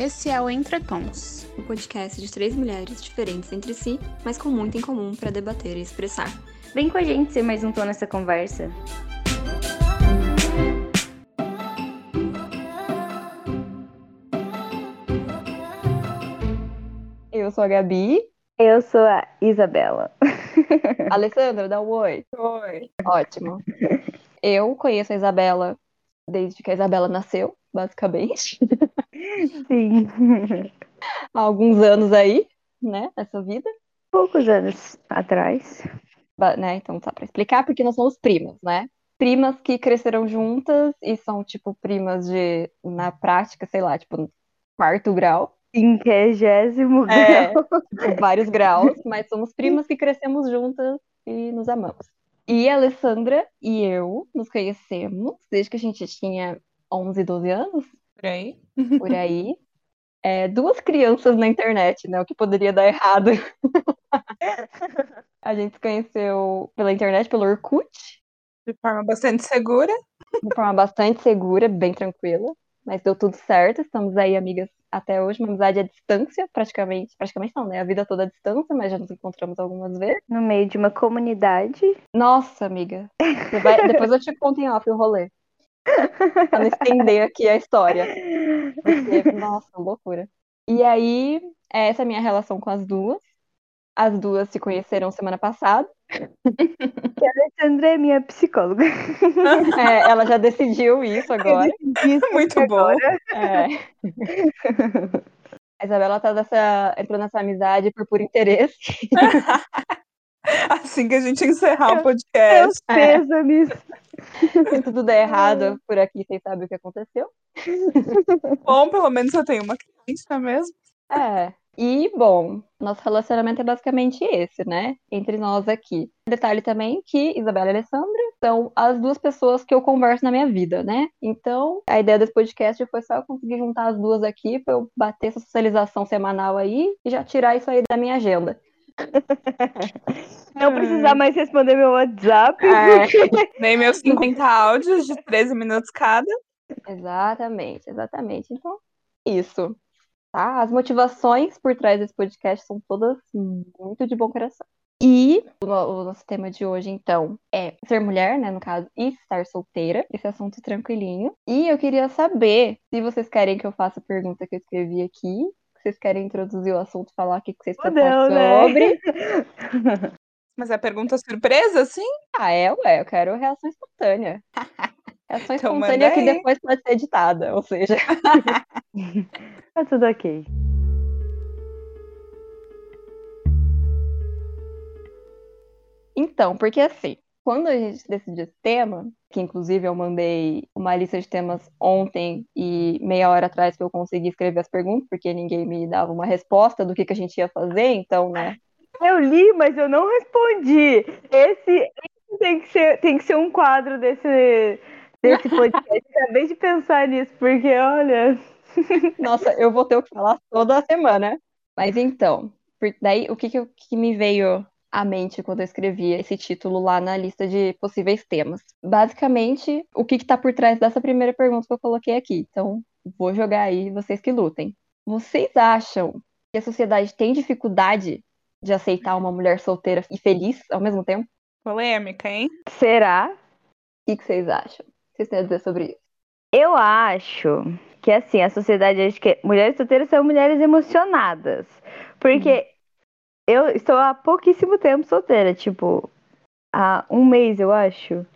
Esse é o Entretons, o podcast de três mulheres diferentes entre si, mas com muito em comum para debater e expressar. Vem com a gente ser mais um tom nessa conversa. Eu sou a Gabi. Eu sou a Isabela. Alessandra, dá um oi. Oi. Ótimo. Eu conheço a Isabela desde que a Isabela nasceu, basicamente. Sim. Há alguns anos aí, né, nessa vida. Poucos anos atrás. Né, então tá pra explicar, porque nós somos primas, né? Primas que cresceram juntas e são, tipo, primas de, na prática, sei lá, tipo, quarto grau. Quinquagésimo É, grau. tipo, vários graus, mas somos primas que crescemos juntas e nos amamos. E a Alessandra e eu nos conhecemos desde que a gente tinha 11, 12 anos, Por aí. por aí. É, duas crianças na internet, né? O que poderia dar errado. A gente se conheceu pela internet, pelo Orkut, De forma bastante segura. de forma bastante segura, bem tranquila, mas deu tudo certo. Estamos aí amigas até hoje, uma amizade à distância, praticamente. Praticamente não, né? A vida toda à distância, mas já nos encontramos algumas vezes. No meio de uma comunidade. Nossa, amiga. Você vai- Depois eu te conto em off o rolê. Pra não estender aqui a história. Porque, nossa, loucura. E aí, essa é a minha relação com as duas. As duas se conheceram semana passada. Alessandra é minha psicóloga. É, ela já decidiu isso agora. Isso Muito bom. É. A Isabela tá nessa, entrou nessa amizade por puro interesse. Assim que a gente encerrar o Meus podcast. pêsames. Se tudo der errado por aqui, vocês sabem o que aconteceu. Bom, pelo menos eu tenho uma cliente, não é mesmo? É. E, bom, nosso relacionamento é basicamente esse, né? Entre nós aqui. Detalhe também que Isabela e Alessandra são as duas pessoas que eu converso na minha vida, né? Então, a ideia desse podcast foi só eu conseguir juntar as duas aqui pra eu bater essa socialização semanal aí e já tirar isso aí da minha agenda. Não precisar mais responder meu WhatsApp. É. Nem meus 50 áudios de 13 minutos cada. Exatamente, exatamente. Então, isso. Tá? As motivações por trás desse podcast são todas muito de bom coração. E o, o nosso tema de hoje, então, é ser mulher, né, no caso, e estar solteira. Esse assunto tranquilinho. E eu queria saber se vocês querem que eu faça a pergunta que eu escrevi aqui. Se vocês querem introduzir o assunto, falar o que que vocês Ou pensam né? sobre. Mas é pergunta surpresa, sim? Ah, é, ué, eu quero reação espontânea. Reação Então espontânea que depois pode ser editada, ou seja. Tá tudo ok. Então, porque assim, quando a gente decidiu esse tema, que inclusive eu mandei uma lista de temas ontem e meia hora atrás que eu consegui escrever as perguntas, porque ninguém me dava uma resposta do que, que a gente ia fazer, então, né? Eu li, mas eu não respondi. Esse, tem, que ser, tem que ser um quadro desse, desse podcast. Acabei de pensar nisso, porque olha. Nossa, eu vou ter o que falar toda semana. Mas então, daí o que, que, eu- que me veio à mente quando eu escrevi esse título lá na lista de possíveis temas? Basicamente, o que está por trás dessa primeira pergunta que eu coloquei aqui. Então, vou jogar aí, vocês que lutem. Vocês acham que a sociedade tem dificuldade de aceitar uma mulher solteira e feliz ao mesmo tempo? Polêmica, hein? Será? O que, que vocês acham? O que vocês têm a dizer sobre isso? Eu acho que assim, a sociedade acha que mulheres solteiras são mulheres emocionadas. Porque eu estou há pouquíssimo tempo solteira, tipo, há um mês, eu acho.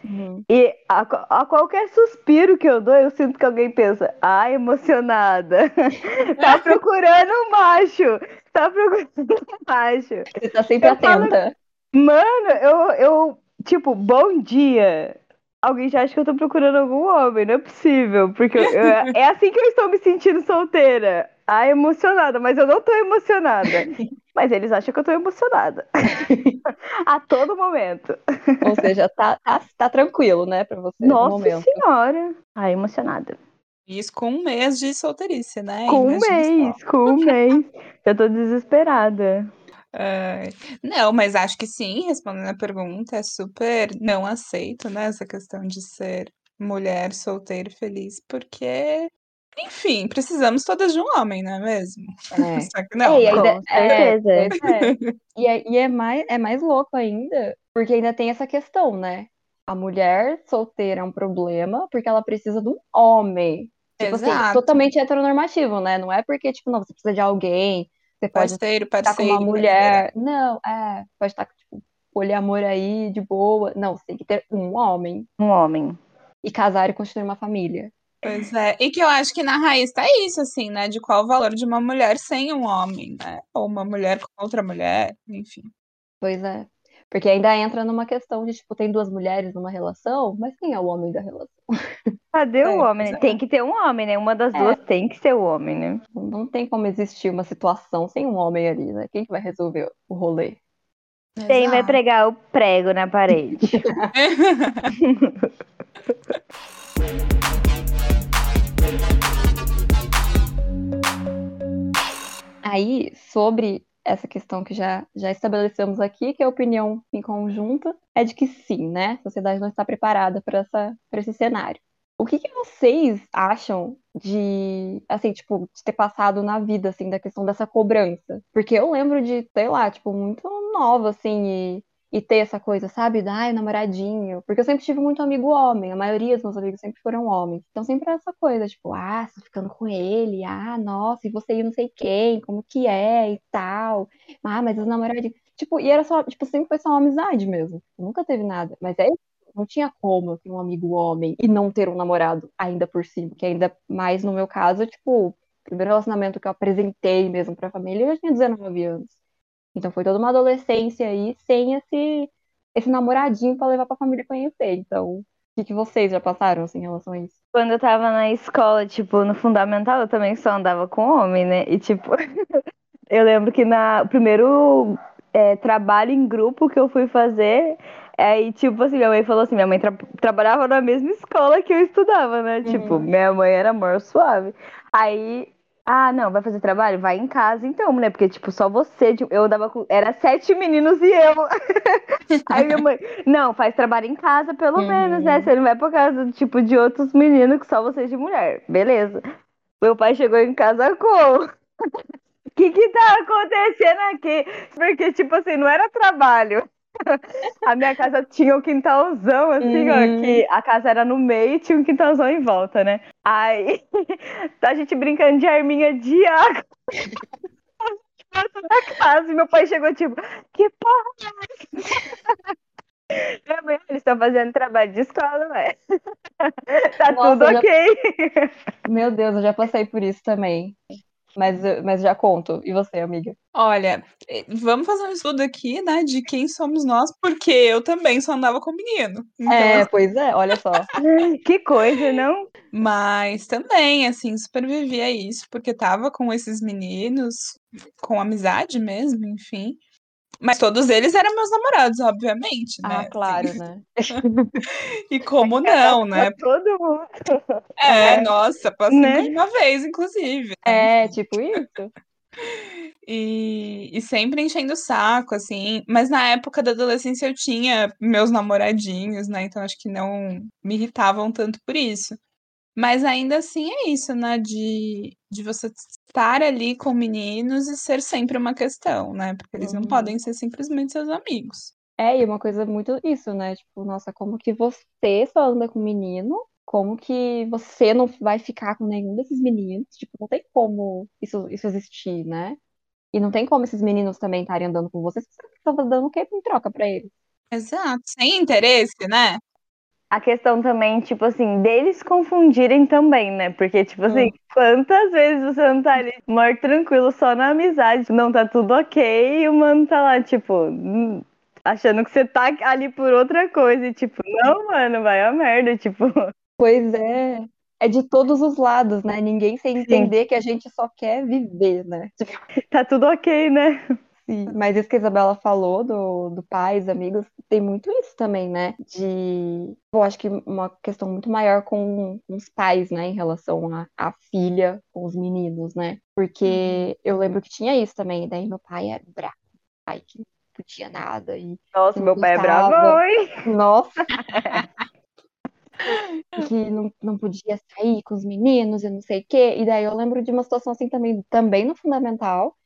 E a, a qualquer suspiro que eu dou, eu sinto que alguém pensa, ah, emocionada. tá procurando um macho. Tá procurando um macho. Você tá sempre Eu falo- atenta. Mano, eu, eu, tipo, bom dia. Alguém já acha que eu tô procurando algum homem, não é possível. Porque eu- eu- é assim que eu estou me sentindo solteira. Ah, emocionada, mas eu não tô emocionada. Mas eles acham que eu tô emocionada. A todo momento. Ou seja, tá, tá, tá tranquilo, né, pra você no Nossa momento. senhora. Ah, emocionada. Isso com um mês de solteirice, né? Com um só. mês, com um mês. Eu tô desesperada. Ai, não, mas acho que sim, respondendo a pergunta, é super não aceito, né, essa questão de ser mulher solteira e feliz, porque Enfim, precisamos todas de um homem, não é mesmo? É. Só que não. É, e não. ainda- Com certeza. É, é. E, é, e é mais, é mais louco ainda, porque ainda tem essa questão, né? A mulher solteira é um problema porque ela precisa de um homem. Tipo assim, Exato. totalmente heteronormativo, né? Não é porque, tipo, não, você precisa de alguém, você pode Parceiro, estar com parceiro. uma mulher. Não, é, pode estar com, tipo, poliamor aí, de boa. Não, você tem que ter um homem Um homem. e casar e construir uma família. Pois é. E que eu acho que na raiz tá isso, assim, né? De qual o valor de uma mulher sem um homem, né? Ou uma mulher com outra mulher, enfim. Pois é. Porque ainda entra numa questão de, tipo, tem duas mulheres numa relação, mas quem é o homem da relação? Cadê É, o homem? é. Tem que ter um homem, né? Uma das É. duas tem que ser o homem, né? Não tem como existir uma situação sem um homem ali, né? Quem que vai resolver o rolê? Quem vai pregar o prego na parede? Aí, sobre essa questão que já, já estabelecemos aqui, que a opinião em conjunto é de que sim, né? A sociedade não está preparada para esse cenário. O que que vocês acham de, assim, tipo, de ter passado na vida, assim, da questão dessa cobrança? Porque eu lembro de, sei lá, tipo, muito nova, assim, e, e ter essa coisa, sabe? Da, ai, namoradinho. Porque eu sempre tive muito amigo homem, a maioria dos meus amigos sempre foram homens. Então sempre era essa coisa, tipo, ah, você tá ficando com ele, ah, nossa, e você e não sei quem, como que é e tal. Ah, mas os namoradinhos. Tipo, e era só, tipo, sempre foi só uma amizade mesmo. Nunca teve nada. Mas é não tinha como eu ter um amigo homem e não ter um namorado ainda por cima, que ainda mais no meu caso, tipo, o primeiro relacionamento que eu apresentei mesmo pra família, eu já tinha 19 anos. Então foi toda uma adolescência aí sem esse esse namoradinho pra levar pra família conhecer. Então, o que que vocês já passaram assim, em relação a isso? Quando eu tava na escola, tipo, no fundamental, eu também só andava com homem, né? E, tipo, eu lembro que na primeiro é, trabalho em grupo que eu fui fazer, aí, tipo assim, minha mãe falou assim, minha mãe tra- trabalhava na mesma escola que eu estudava, né? Tipo, Uhum. minha mãe era amor suave. Aí, ah, não, vai fazer trabalho? Vai em casa então, né? Porque, tipo, só você, eu com, era sete meninos e eu. Aí minha mãe, não, faz trabalho em casa pelo Uhum. menos, né? Você não vai por casa, tipo, de outros meninos que só vocês de mulher. Beleza. Meu pai chegou em casa com. O que que tá acontecendo aqui? Porque, tipo assim, não era trabalho. A minha casa tinha um quintalzão, assim, ó, Uhum. que a casa era no meio e tinha um quintalzão em volta, né? Aí, a gente brincando de arminha de água. da casa, e meu pai chegou, tipo, que porra é essa? Minha mãe, eles estão fazendo trabalho de escola, ué. Tá Nossa, tudo já- ok. Meu Deus, eu já passei por isso também. Mas, eu- mas já conto. E você, amiga? Olha, eh, vamos fazer um estudo aqui, né, de quem somos nós, porque eu também só andava com menino. Então, É, pois é, olha só. Que coisa, não? Mas também, assim, supervivia a isso, porque tava com esses meninos, com amizade mesmo, enfim. Mas todos eles eram meus namorados, obviamente, né? Ah, assim. claro, né? E como não, né? Todo mundo. É, nossa, passei Né? de uma vez, inclusive. né? É, tipo isso. E, e sempre enchendo o saco, assim. Mas na época da adolescência eu tinha meus namoradinhos, né? Então acho que não me irritavam tanto por isso. Mas ainda assim é isso, né? De, de você estar ali com meninos e ser sempre uma questão, né? Porque eles não Uhum. podem ser simplesmente seus amigos. É, e uma coisa muito isso, né? Tipo, nossa, como que você só anda com menino? Como que você não vai ficar com nenhum desses meninos? Tipo, não tem como isso, isso existir, né? E não tem como esses meninos também estarem andando com você, se você estava dando o quê em troca pra eles? Exato. Sem interesse, né? A questão também, tipo assim, deles confundirem também, né? Porque, tipo assim, quantas vezes você não tá ali, maior tranquilo, só na amizade, não tá tudo ok, e o mano tá lá, tipo, hum, achando que você tá ali por outra coisa, e tipo, não, mano, vai a merda, tipo, Pois é. É de todos os lados, né? Ninguém sem entender que a gente só quer viver, né? Tá tudo ok, né? Sim, mas isso que a Isabela falou do, do pais, amigos, tem muito isso também, né? De, eu acho que uma questão muito maior com, com os pais, né? Em relação à filha com os meninos, né? Porque eu lembro que tinha isso também, daí meu pai era bravo, pai que não podia nada e Nossa, meu pai é gostava. bravo, hein? nossa, que não, não podia sair com os meninos e não sei o quê. E daí eu lembro de uma situação assim também, também no fundamental.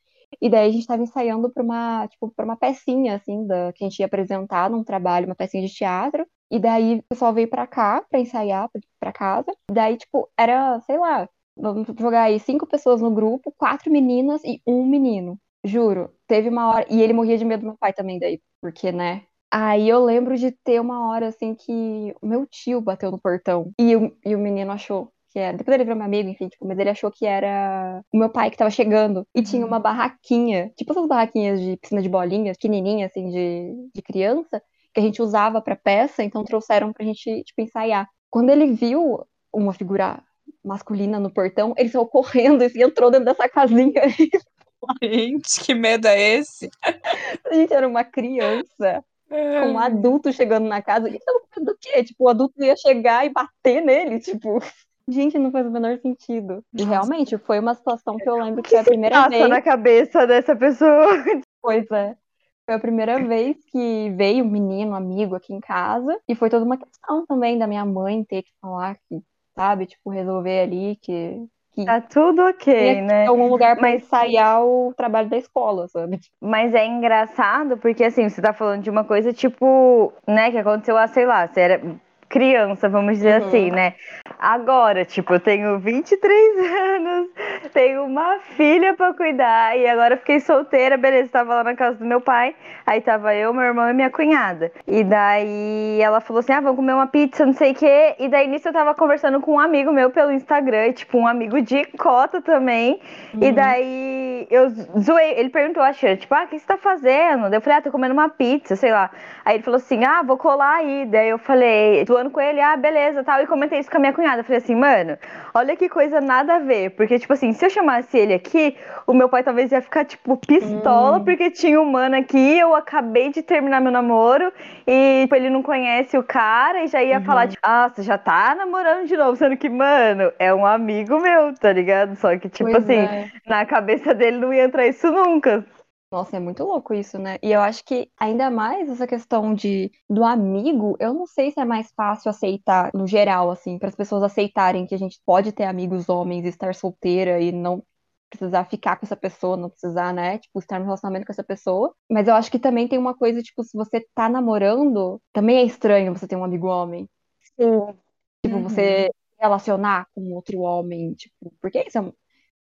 E daí a gente estava ensaiando para uma, tipo, para uma pecinha assim, da, que a gente ia apresentar num trabalho, uma pecinha de teatro. E daí o pessoal veio para cá para ensaiar, para casa. E daí, tipo, era, sei lá, vamos jogar aí cinco pessoas no grupo, quatro meninas e um menino. Juro, teve uma hora. E ele morria de medo do meu pai também, daí, porque, né? Aí eu lembro de ter uma hora assim que o meu tio bateu no portão e o, e o menino achou que era. Depois ele virou meu amigo, enfim, tipo, mas ele achou que era o meu pai que tava chegando. E tinha uma barraquinha, tipo essas barraquinhas de piscina de bolinhas, pequenininha, assim, de, de criança, que a gente usava pra peça, então trouxeram pra gente, tipo, ensaiar. Quando ele viu uma figura masculina no portão, ele saiu correndo e entrou dentro dessa casinha. Gente, que medo é esse? a gente era uma criança com um adulto chegando na casa. É do quê? Tipo, o adulto ia chegar e bater nele, tipo. Gente, não faz o menor sentido. E realmente, foi uma situação que eu lembro que, foi a primeira passa vez. na cabeça dessa pessoa. Pois é. Foi a primeira vez que veio um menino, um amigo aqui em casa. E foi toda uma questão também da minha mãe ter que falar que, sabe, tipo, resolver ali que. Tá tudo ok, tinha né? algum lugar pra Mas- ensaiar o trabalho da escola, sabe? Mas é engraçado porque, assim, você tá falando de uma coisa, tipo, né, que aconteceu há, sei lá, você era criança, vamos dizer Uhum. assim, né? Agora, tipo, eu tenho 23 anos, tenho uma filha pra cuidar e agora eu fiquei solteira, beleza, tava lá na casa do meu pai, aí tava eu, meu irmão e minha cunhada. E daí ela falou assim, ah, vamos comer uma pizza, não sei o quê. E daí nisso eu tava conversando com um amigo meu pelo Instagram, e, tipo, um amigo de cota também. E Uhum. daí eu zoei, ele perguntou, achei, tipo, ah, o que você tá fazendo? Daí eu falei, ah, tô comendo uma pizza, sei lá. Aí ele falou assim, ah, vou colar aí. Daí eu falei, zoando com ele, ah, beleza, tal. E comentei isso com a minha cunhada. Falei assim, mano, olha que coisa nada a ver. Porque, tipo assim, se eu chamasse ele aqui, o meu pai talvez ia ficar, tipo, pistola, Hum. porque tinha um mano aqui, eu acabei de terminar meu namoro, e tipo, ele não conhece o cara, e já ia Uhum. falar, tipo, ah, você já tá namorando de novo, sendo que, mano, é um amigo meu, tá ligado? Só que, tipo Pois assim, é. na cabeça dele não ia entrar isso nunca. Nossa, é muito louco isso, né? E eu acho que ainda mais essa questão de do amigo, eu não sei se é mais fácil aceitar no geral, assim, para as pessoas aceitarem que a gente pode ter amigos homens, e estar solteira e não precisar ficar com essa pessoa, não precisar, né, tipo, estar no relacionamento com essa pessoa. Mas eu acho que também tem uma coisa, tipo, se você tá namorando, também é estranho você ter um amigo homem. Sim. Tipo, Uhum. você se relacionar com outro homem, tipo, porque isso é, um-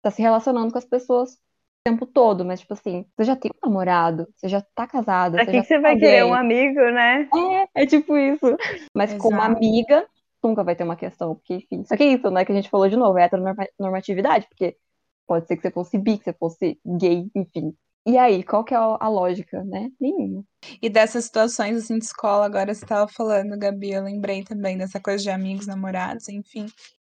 tá se relacionando com as pessoas tempo todo, mas tipo assim, você já tem um namorado, você já tá casada, Pra você que já que você tem vai querer um amigo, né? É, é tipo isso. Mas como Exato. amiga, nunca vai ter uma questão, porque enfim. Só que é isso, né, que a gente falou de novo, é a heteronormatividade, porque pode ser que você fosse bi, que você fosse gay, enfim. E aí, qual que é a lógica, né? Nenhuma. E dessas situações assim de escola, agora você estava falando, Gabi, eu lembrei também dessa coisa de amigos, namorados, enfim,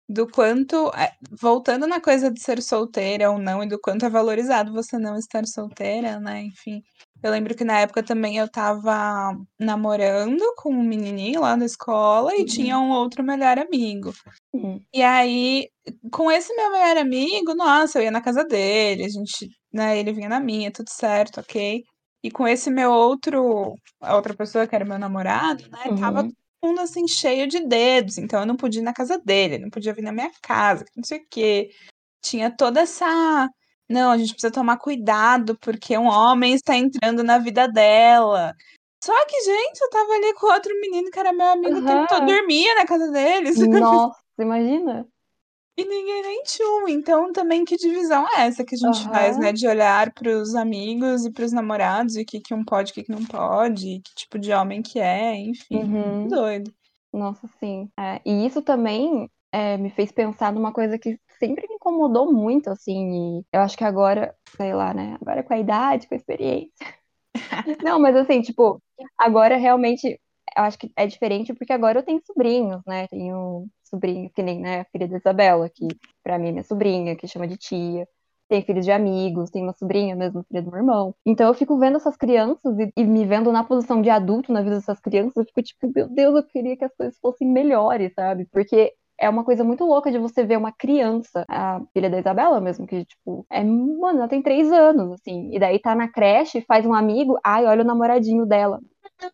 do quanto, é, voltando na coisa de ser solteira ou não, e do quanto é valorizado você não estar solteira, né? Enfim, eu lembro que na época também eu tava namorando com um menininho lá da escola e Uhum. tinha um outro melhor amigo. Uhum. E aí, com esse meu melhor amigo, nossa, eu ia na casa dele, a gente, né, ele vinha na minha, tudo certo, ok. E com esse meu outro, a outra pessoa que era meu namorado, né, tava Uhum. todo mundo assim cheio de dedos, então eu não podia ir na casa dele, não podia vir na minha casa, que não sei o quê. Tinha toda essa, não, a gente precisa tomar cuidado porque um homem está entrando na vida dela. Só que, gente, eu tava ali com outro menino que era meu amigo o tempo todo, dormia na casa dele, sabe? Nossa, imagina? E ninguém nem tchum. Então, também, que divisão é essa que a gente faz, Aham. né? De olhar pros amigos e pros namorados, e o que, que um pode, o que, que não pode, que tipo de homem que é, enfim. Uhum. Doido. Nossa, sim. É, e isso também é, me fez pensar numa coisa que sempre me incomodou muito, assim, e eu acho que agora, sei lá, né? Agora com a idade, com a experiência. Não, mas assim, tipo, agora realmente eu acho que é diferente porque agora eu tenho sobrinhos, né? Tenho sobrinhos, que nem, né, a filha da Isabela, que pra mim é minha sobrinha, que chama de tia. Tem filhos de amigos, tem uma sobrinha mesmo, filha do meu irmão. Então eu fico vendo essas crianças e, e me vendo na posição de adulto na vida dessas crianças, eu fico tipo, meu Deus, eu queria que as coisas fossem melhores, sabe? Porque é uma coisa muito louca de você ver uma criança, a filha da Isabela mesmo, que, tipo, é, mano, ela tem três anos, assim, e daí tá na creche, faz um amigo, ai, olha o namoradinho dela.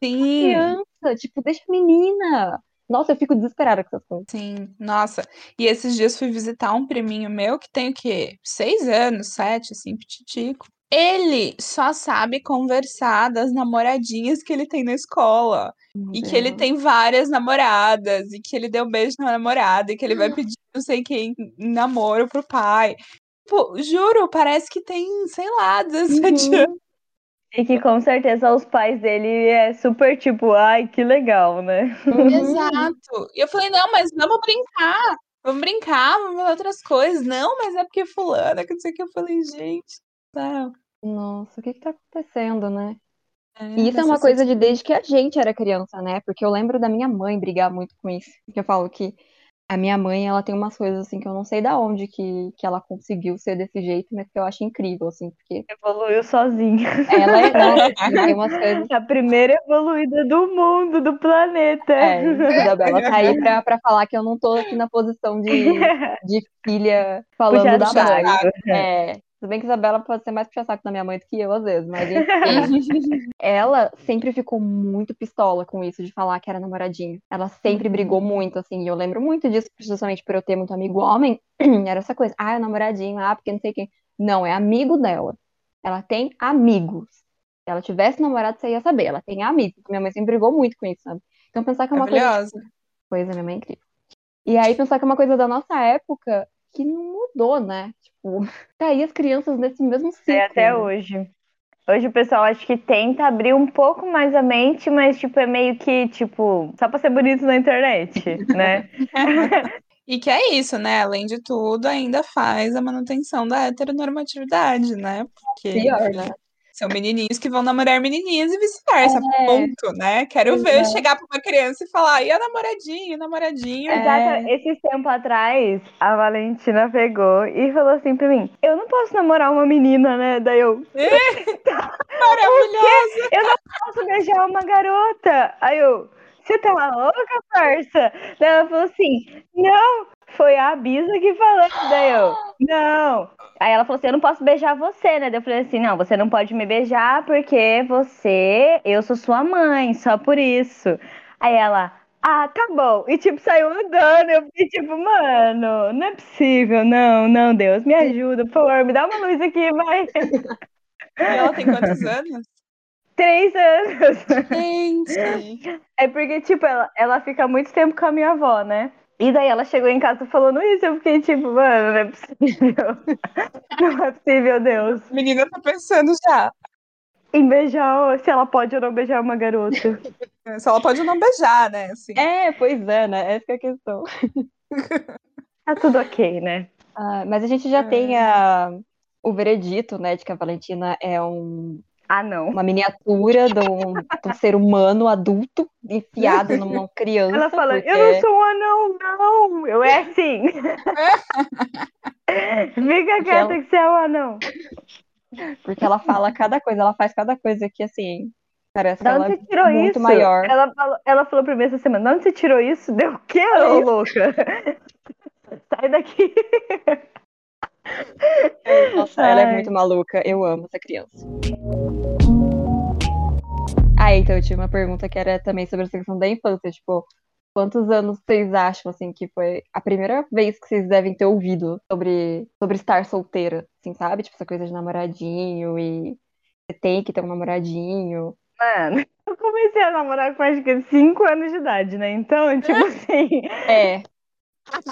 Sim. Criança, tipo, deixa a menina. Nossa, eu fico desesperada com essas coisas. Sim, nossa. E esses dias fui visitar um priminho meu que tem o quê? Seis anos, sete, assim, pititico. Ele só sabe conversar das namoradinhas que ele tem na escola. Meu E que ele Deus. tem várias namoradas, e que ele deu um beijo na namorada, e que ele vai pedir não sei quem em namoro pro pai. Pô, juro, parece que tem, sei lá, 17 Uhum. anos. E que com certeza os pais dele é super tipo, ai, que legal, né? Uhum. Exato. E eu falei, não, mas vamos brincar. Vamos brincar, vamos fazer outras coisas. Não, mas é porque fulana, que não sei o que. Eu falei, gente, não. Nossa, o que que tá acontecendo, né? É, E isso é uma coisa de desde que a gente era criança, né? Porque eu lembro da minha mãe brigar muito com isso. Porque eu falo que a minha mãe, ela tem umas coisas assim que eu não sei da onde que, que ela conseguiu ser desse jeito, mas que eu acho incrível, assim, porque Evoluiu sozinha. ela é, nossa, tem umas coisas. A primeira evoluída do mundo, do planeta. É, Isabela tá aí pra, pra falar que eu não tô aqui na posição de, de filha falando Puxar da mãe. É, tudo bem que Isabela pode ser mais puxa-saco da minha mãe do que eu, às vezes, mas enfim. ela sempre ficou muito pistola com isso de falar que era namoradinho. Ela sempre brigou muito, assim, e eu lembro muito disso, justamente por eu ter muito amigo homem. Era essa coisa, ah, é namoradinho, ah, porque não sei quem. Não, é amigo dela. Ela tem amigos. Se ela tivesse namorado, você ia saber. Ela tem amigos. Minha mãe sempre brigou muito com isso, sabe? Então pensar que é uma coisa. Maravilhosa. Coisa, minha mãe é incrível. E aí pensar que é uma coisa da nossa época que não mudou, né? Tipo, tá aí as crianças nesse mesmo ciclo. É até né? hoje. Hoje o pessoal acho que tenta abrir um pouco mais a mente, mas tipo, é meio que, tipo, só pra ser bonito na internet, né? E que é isso, né? Além de tudo, ainda faz a manutenção da heteronormatividade, né? Porque Pior, né? São menininhos que vão namorar menininhas e vice-versa. É. Ponto, né? Quero ver Exato. chegar pra uma criança e falar, e a namoradinho, namoradinho. É. Exato. Esses tempos atrás, a Valentina pegou e falou assim pra mim: Eu não posso namorar uma menina, né? Daí eu, Maravilhosa! eu não posso beijar uma garota. Aí eu, você tá louca, parça? Daí ela falou assim: Não, foi a Bisa que falou. Daí eu, não. Aí ela falou assim: Eu não posso beijar você, né? Daí eu falei assim: Não, você não pode me beijar porque você, eu sou sua mãe, só por isso. Aí ela, ah, tá bom. E tipo, saiu andando. Eu fiquei tipo, mano, não é possível, não, não, Deus, me ajuda, por favor, me dá uma luz aqui, vai. E ela tem quantos anos? Três anos. Gente! É porque, tipo, ela, ela fica muito tempo com a minha avó, né? E daí ela chegou em casa falando isso, eu fiquei tipo, mano, não é possível. Não é possível, Deus. A menina tá pensando já. Em beijar, se ela pode ou não beijar uma garota. Se ela pode não beijar, né? Assim. É, pois é, né? Essa que é a questão. Tá tudo ok, né? Ah, mas a gente já tem a, o veredito, né, de que a Valentina é um, Ah, não. uma miniatura de um, de um ser humano adulto enfiado numa criança. Ela fala, porque... eu não sou um anão, não. Eu é assim. Fica quieta ela- que você é um anão. Porque ela fala cada coisa, ela faz cada coisa que, assim, parece que Da ela onde é você tirou muito isso? maior. Ela falou, ela falou pra mim essa semana, de onde você tirou isso? Deu o quê, ô louca? Sai daqui. Nossa, ela é Ai. muito maluca. Eu amo essa criança. Ah, então eu tinha uma pergunta que era também sobre essa questão da infância, tipo, quantos anos vocês acham, assim, que foi a primeira vez que vocês devem ter ouvido sobre, sobre estar solteira, assim, sabe? Tipo, essa coisa de namoradinho e você tem que ter um namoradinho. Mano, eu comecei a namorar com acho que 5 anos de idade, né? Então, tipo assim, É,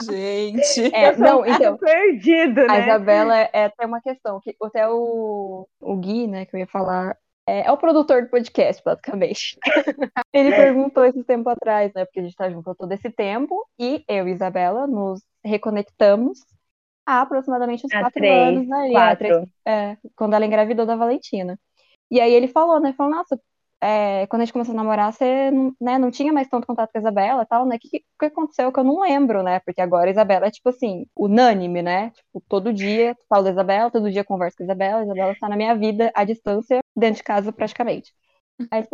Gente. é, não, então, perdido, a né? Isabela é, é até uma questão, que até o, o Gui, né, que eu ia falar, é, é o produtor do podcast, basicamente. Ele perguntou esse tempo atrás, né, porque a gente tá junto há todo esse tempo, e eu e Isabela nos reconectamos há aproximadamente uns Há quatro três, anos, né, há três- quatro. é, quando ela engravidou da Valentina. E aí ele falou, né, falou, nossa, é, quando a gente começou a namorar, você não, né, não tinha mais tanto contato com a Isabela e tal, né, o que, que aconteceu que eu não lembro, né, porque agora a Isabela é, tipo assim, unânime, né, tipo, todo dia falo da Isabela, todo dia converso com a Isabela, a Isabela está na minha vida à distância, dentro de casa praticamente. Aí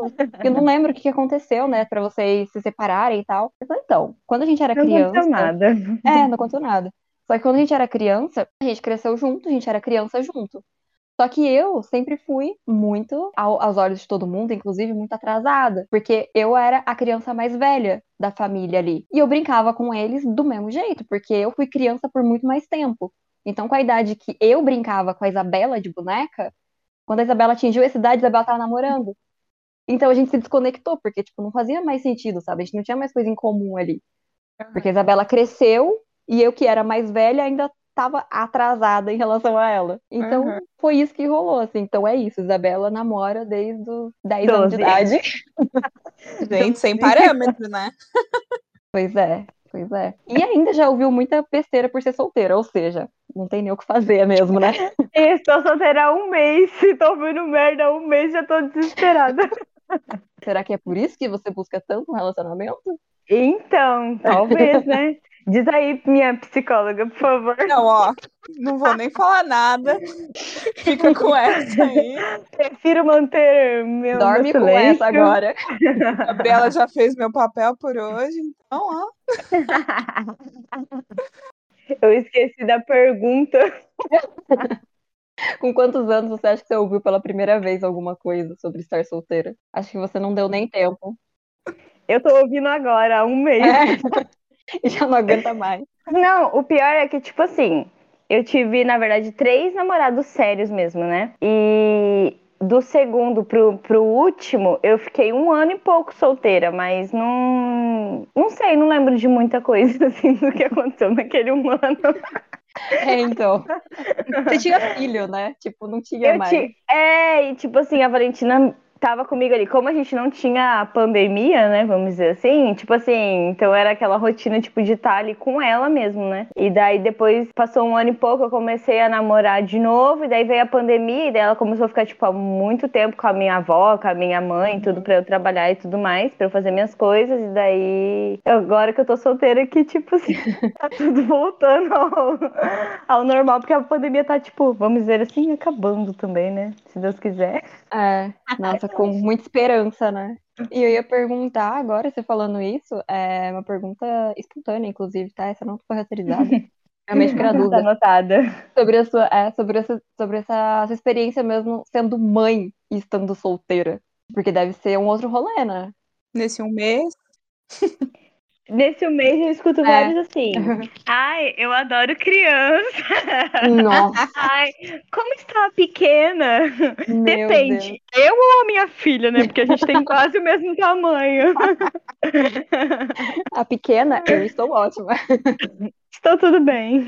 eu não lembro o que, aconteceu, né, pra vocês se separarem e tal. Então, quando a gente era Não criança... aconteceu nada. É, não aconteceu nada. Só que quando a gente era criança, a gente cresceu junto, a gente era criança junto. Só que eu sempre fui muito, ao- aos olhos de todo mundo, inclusive, muito atrasada. Porque eu era a criança mais velha da família ali. E eu brincava com eles do mesmo jeito, porque eu fui criança por muito mais tempo. Então, com a idade que eu brincava com a Isabela de boneca, quando a Isabela atingiu essa idade, a Isabela tava namorando. Então a gente se desconectou, porque, tipo, não fazia mais sentido, sabe? A gente não tinha mais coisa em comum ali. Porque a Isabela cresceu e eu, que era mais velha, ainda estava atrasada em relação a ela. Então Uhum. foi isso que rolou, assim. Então é isso, Isabela namora desde os 10 anos de idade. Gente, sem parâmetro, né? Pois é, pois é. E ainda já ouviu muita besteira por ser solteira, ou seja, não tem nem o que fazer mesmo, né? Estou solteira há um mês, tô ouvindo merda há um mês, já tô desesperada. Será que é por isso que você busca tanto um relacionamento? Então, talvez, né? Diz aí, minha psicóloga, por favor. Não, ó, não vou nem falar nada. Fica com essa aí. Prefiro manter meu Dorme meu com essa agora. A Bela já fez meu papel por hoje, então, ó. Eu esqueci da pergunta. Com quantos anos você acha que você ouviu pela primeira vez alguma coisa sobre estar solteira? Acho que você não deu nem tempo. Eu tô ouvindo agora, há um mês. E já não aguenta mais. Não, o pior é que, tipo assim, eu tive, na verdade, três namorados sérios mesmo, né? E do segundo pro, pro último, eu fiquei um ano e pouco solteira, mas não. Não sei, não lembro de muita coisa, assim, do que aconteceu naquele um ano. É, então. Você tinha filho, né? Tipo, não tinha Eu mais. É, e tipo assim, a Valentina tava comigo ali. Como a gente não tinha pandemia, né? Vamos dizer assim, tipo assim, então era aquela rotina, tipo, de estar ali com ela mesmo, né? E daí depois passou um ano e pouco, eu comecei a namorar de novo, e daí veio a pandemia, e daí ela começou a ficar, tipo, há muito tempo com a minha avó, com a minha mãe, tudo pra eu trabalhar e tudo mais, pra eu fazer minhas coisas, e daí agora que eu tô solteira que, tipo assim, tá tudo voltando ao, ao normal, porque a pandemia tá, tipo, vamos dizer assim, acabando também, né? Se Deus quiser. É, nossa, com muita esperança, né? E eu ia perguntar agora, você falando isso, é uma pergunta espontânea, inclusive, tá? Essa não foi roteirizada. Realmente fiquei na Tá dúvida. anotada. Sobre a sua, é, sobre essa, sobre essa sua experiência mesmo sendo mãe e estando solteira. Porque deve ser um outro rolê, né? Nesse um mês. Nesse mês eu escuto É. vários assim. Ai, eu adoro criança. Nossa, Ai, como está a pequena? meu Deus. Depende. Eu ou a minha filha, né? Porque a gente tem quase o mesmo tamanho. A pequena, eu estou ótima. Estou tudo bem.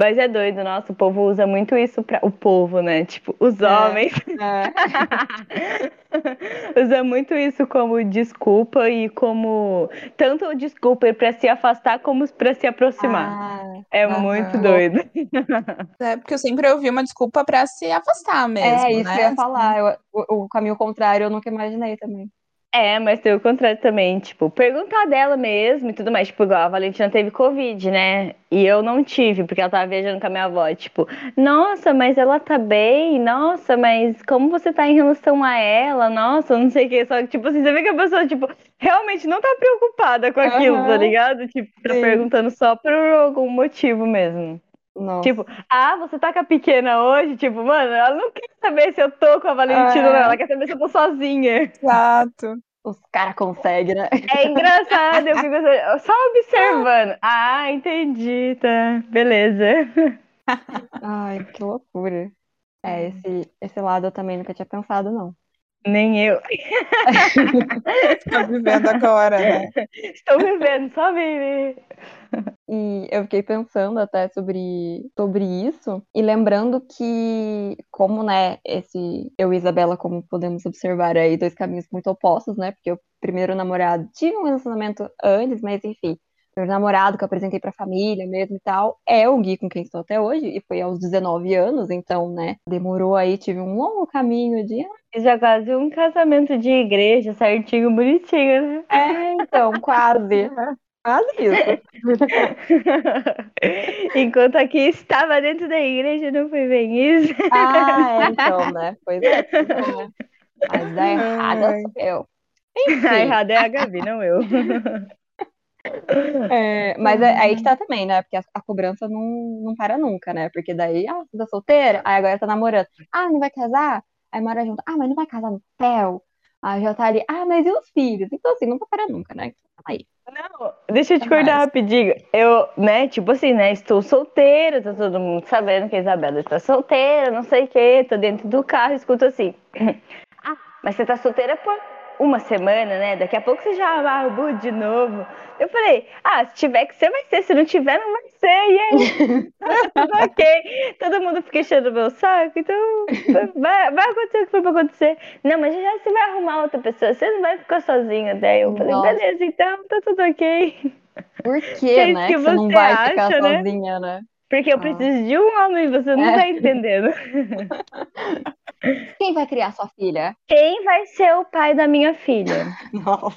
Mas é doido, nossa, o povo usa muito isso pra. O povo, né? Tipo, os É. homens É. usa muito isso como desculpa e como. Tanto desculpa pra se afastar como pra se aproximar. Ah, é muito doido. É, porque eu sempre ouvi uma desculpa pra se afastar mesmo, é isso né? que eu ia falar. Eu- o, o caminho contrário eu nunca imaginei também. É, mas tem o contrário também, tipo, perguntar dela mesmo e tudo mais. Tipo, igual a Valentina teve Covid, né? E eu não tive, porque ela tava viajando com a minha avó. Tipo, nossa, mas ela tá bem? Nossa, mas como você tá em relação a ela? Nossa, não sei o que. Só que, tipo assim, você vê que a pessoa, tipo, realmente não tá preocupada com aquilo, tá Aham. ligado? Tipo, tá Sim. perguntando só por algum motivo mesmo. Nossa. Tipo, ah, você tá com a pequena hoje? Tipo, mano, ela não quer saber se eu tô com a Valentina, É. não. Ela quer saber se eu tô sozinha. Exato. Os caras conseguem, né? É engraçado, eu fico assim, só observando. Ah, entendi, tá. Beleza. Ai, que loucura. É, esse, esse lado eu também nunca tinha pensado, não. Nem eu. Tá vivendo agora, né? Estou vivendo, só vive. E eu fiquei pensando até sobre, sobre isso, e lembrando que, como, né, esse, eu e Isabela, como podemos observar aí, dois caminhos muito opostos, né, porque o primeiro namorado tive um relacionamento antes, mas enfim, primeiro namorado que eu apresentei pra família mesmo e tal, é o Gui com quem estou até hoje, e foi aos 19 anos, então, né, demorou aí, tive um longo caminho de, Já quase um casamento de igreja, certinho, bonitinho, né? é, então, quase, quase isso. Enquanto aqui estava dentro da igreja, não foi bem isso. Ah, é, então, né? Pois é. é. Mas a errada sou eu. A errada é a Gabi, não eu. É, mas é, aí que tá também, né? Porque a, a cobrança não, não para nunca, né? Porque daí, ah, você tá solteira? Aí agora tá namorando. Ah, não vai casar? Aí mora junto. Ah, mas não vai casar no céu? Aí já tá ali. Ah, mas e os filhos? Então, assim, não vai parar nunca, né? Então, aí. Não, deixa eu te Até cortar mais. rapidinho. Eu, né, tipo assim, né, estou solteira, tá todo mundo sabendo que a Isabela está solteira, não sei o quê, tô dentro do carro, escuto assim. Ah, mas você tá solteira por uma semana, né? Daqui a pouco você já boot de novo. Eu falei, ah, se tiver que ser, vai ser. Se não tiver, não vai ser. E aí? Tudo ok. Todo mundo fica enchendo o meu saco, então vai, vai acontecer o que for pra acontecer. Não, mas já você vai arrumar outra pessoa, você não vai ficar sozinho. Daí eu falei, Nossa. beleza, então tá tudo ok. Por é né? Que que você não você vai ficar acha, né? sozinha, né? Porque eu Ah. preciso de um homem, você não É. tá entendendo. Quem vai criar sua filha? Quem vai ser o pai da minha filha? Nossa.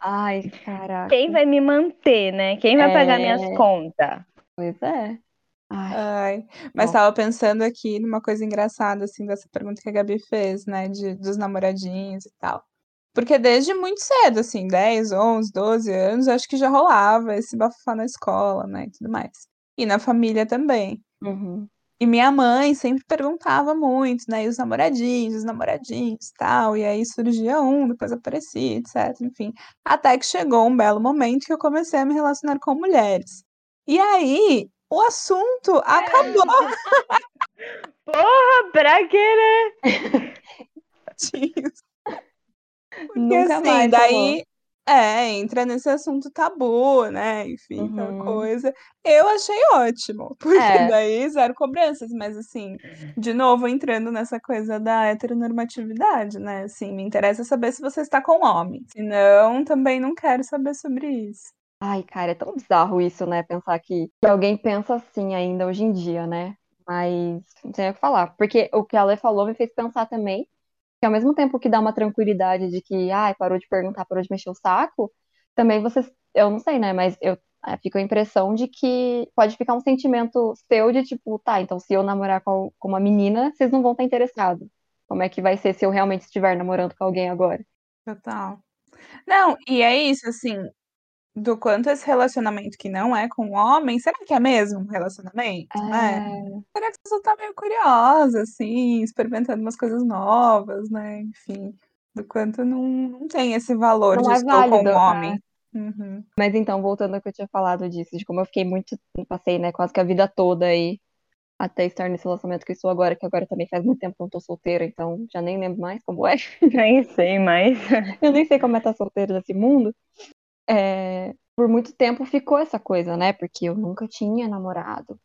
Ai, caraca. Quem vai me manter, né? Quem vai pagar É. minhas contas? Pois é. Ai, Ai, mas Nossa. tava pensando aqui numa coisa engraçada, assim, dessa pergunta que a Gabi fez, né, de, dos namoradinhos e tal. Porque desde muito cedo, assim, 10, 11, 12 anos, acho que já rolava esse bafafá na escola, né, e tudo mais. E na família também. uhum. E minha mãe sempre perguntava muito, né, e os namoradinhos, os namoradinhos e tal, e aí surgia um, depois aparecia, etc, enfim. Até que chegou um belo momento que eu comecei a me relacionar com mulheres. E aí, o assunto acabou. Porra, pra quê, né? Porque Nunca assim, mais daí é, entra nesse assunto tabu, né? Enfim, aquela Uhum. coisa. Eu achei ótimo, porque É. daí zero cobranças, mas assim, de novo, entrando nessa coisa da heteronormatividade, né? Assim, me interessa saber se você está com homem. Se não, também não quero saber sobre isso. Ai, cara, é tão bizarro isso, né? Pensar que, que alguém pensa assim ainda hoje em dia, né? Mas não sei o que falar. Porque o que a Lê falou me fez pensar também que ao mesmo tempo que dá uma tranquilidade de que, ai, parou de perguntar, parou de mexer o saco, também você, eu não sei, né? Mas eu é, fico a impressão de que pode ficar um sentimento seu de tipo, tá, então se eu namorar com, com uma menina, vocês não vão estar interessados. Como é que vai ser se eu realmente estiver namorando com alguém agora? Total. Não, e é isso, assim, do quanto esse relacionamento que não é com homem, será que é mesmo um relacionamento, né? É, Será que você tá meio curiosa, assim, experimentando umas coisas novas, né? Enfim, do quanto não, não tem esse valor Não de é estou com válido, um é. homem. Uhum. Mas então, voltando ao que eu tinha falado disso, de como eu fiquei muito, passei, né, quase que a vida toda aí, até estar nesse relacionamento que eu estou agora, que agora também faz muito tempo que eu não tô solteira, então já nem lembro mais como é. Nem sei mais. Eu nem sei como é estar solteira nesse mundo. É, por muito tempo ficou essa coisa, né? Porque eu nunca tinha namorado.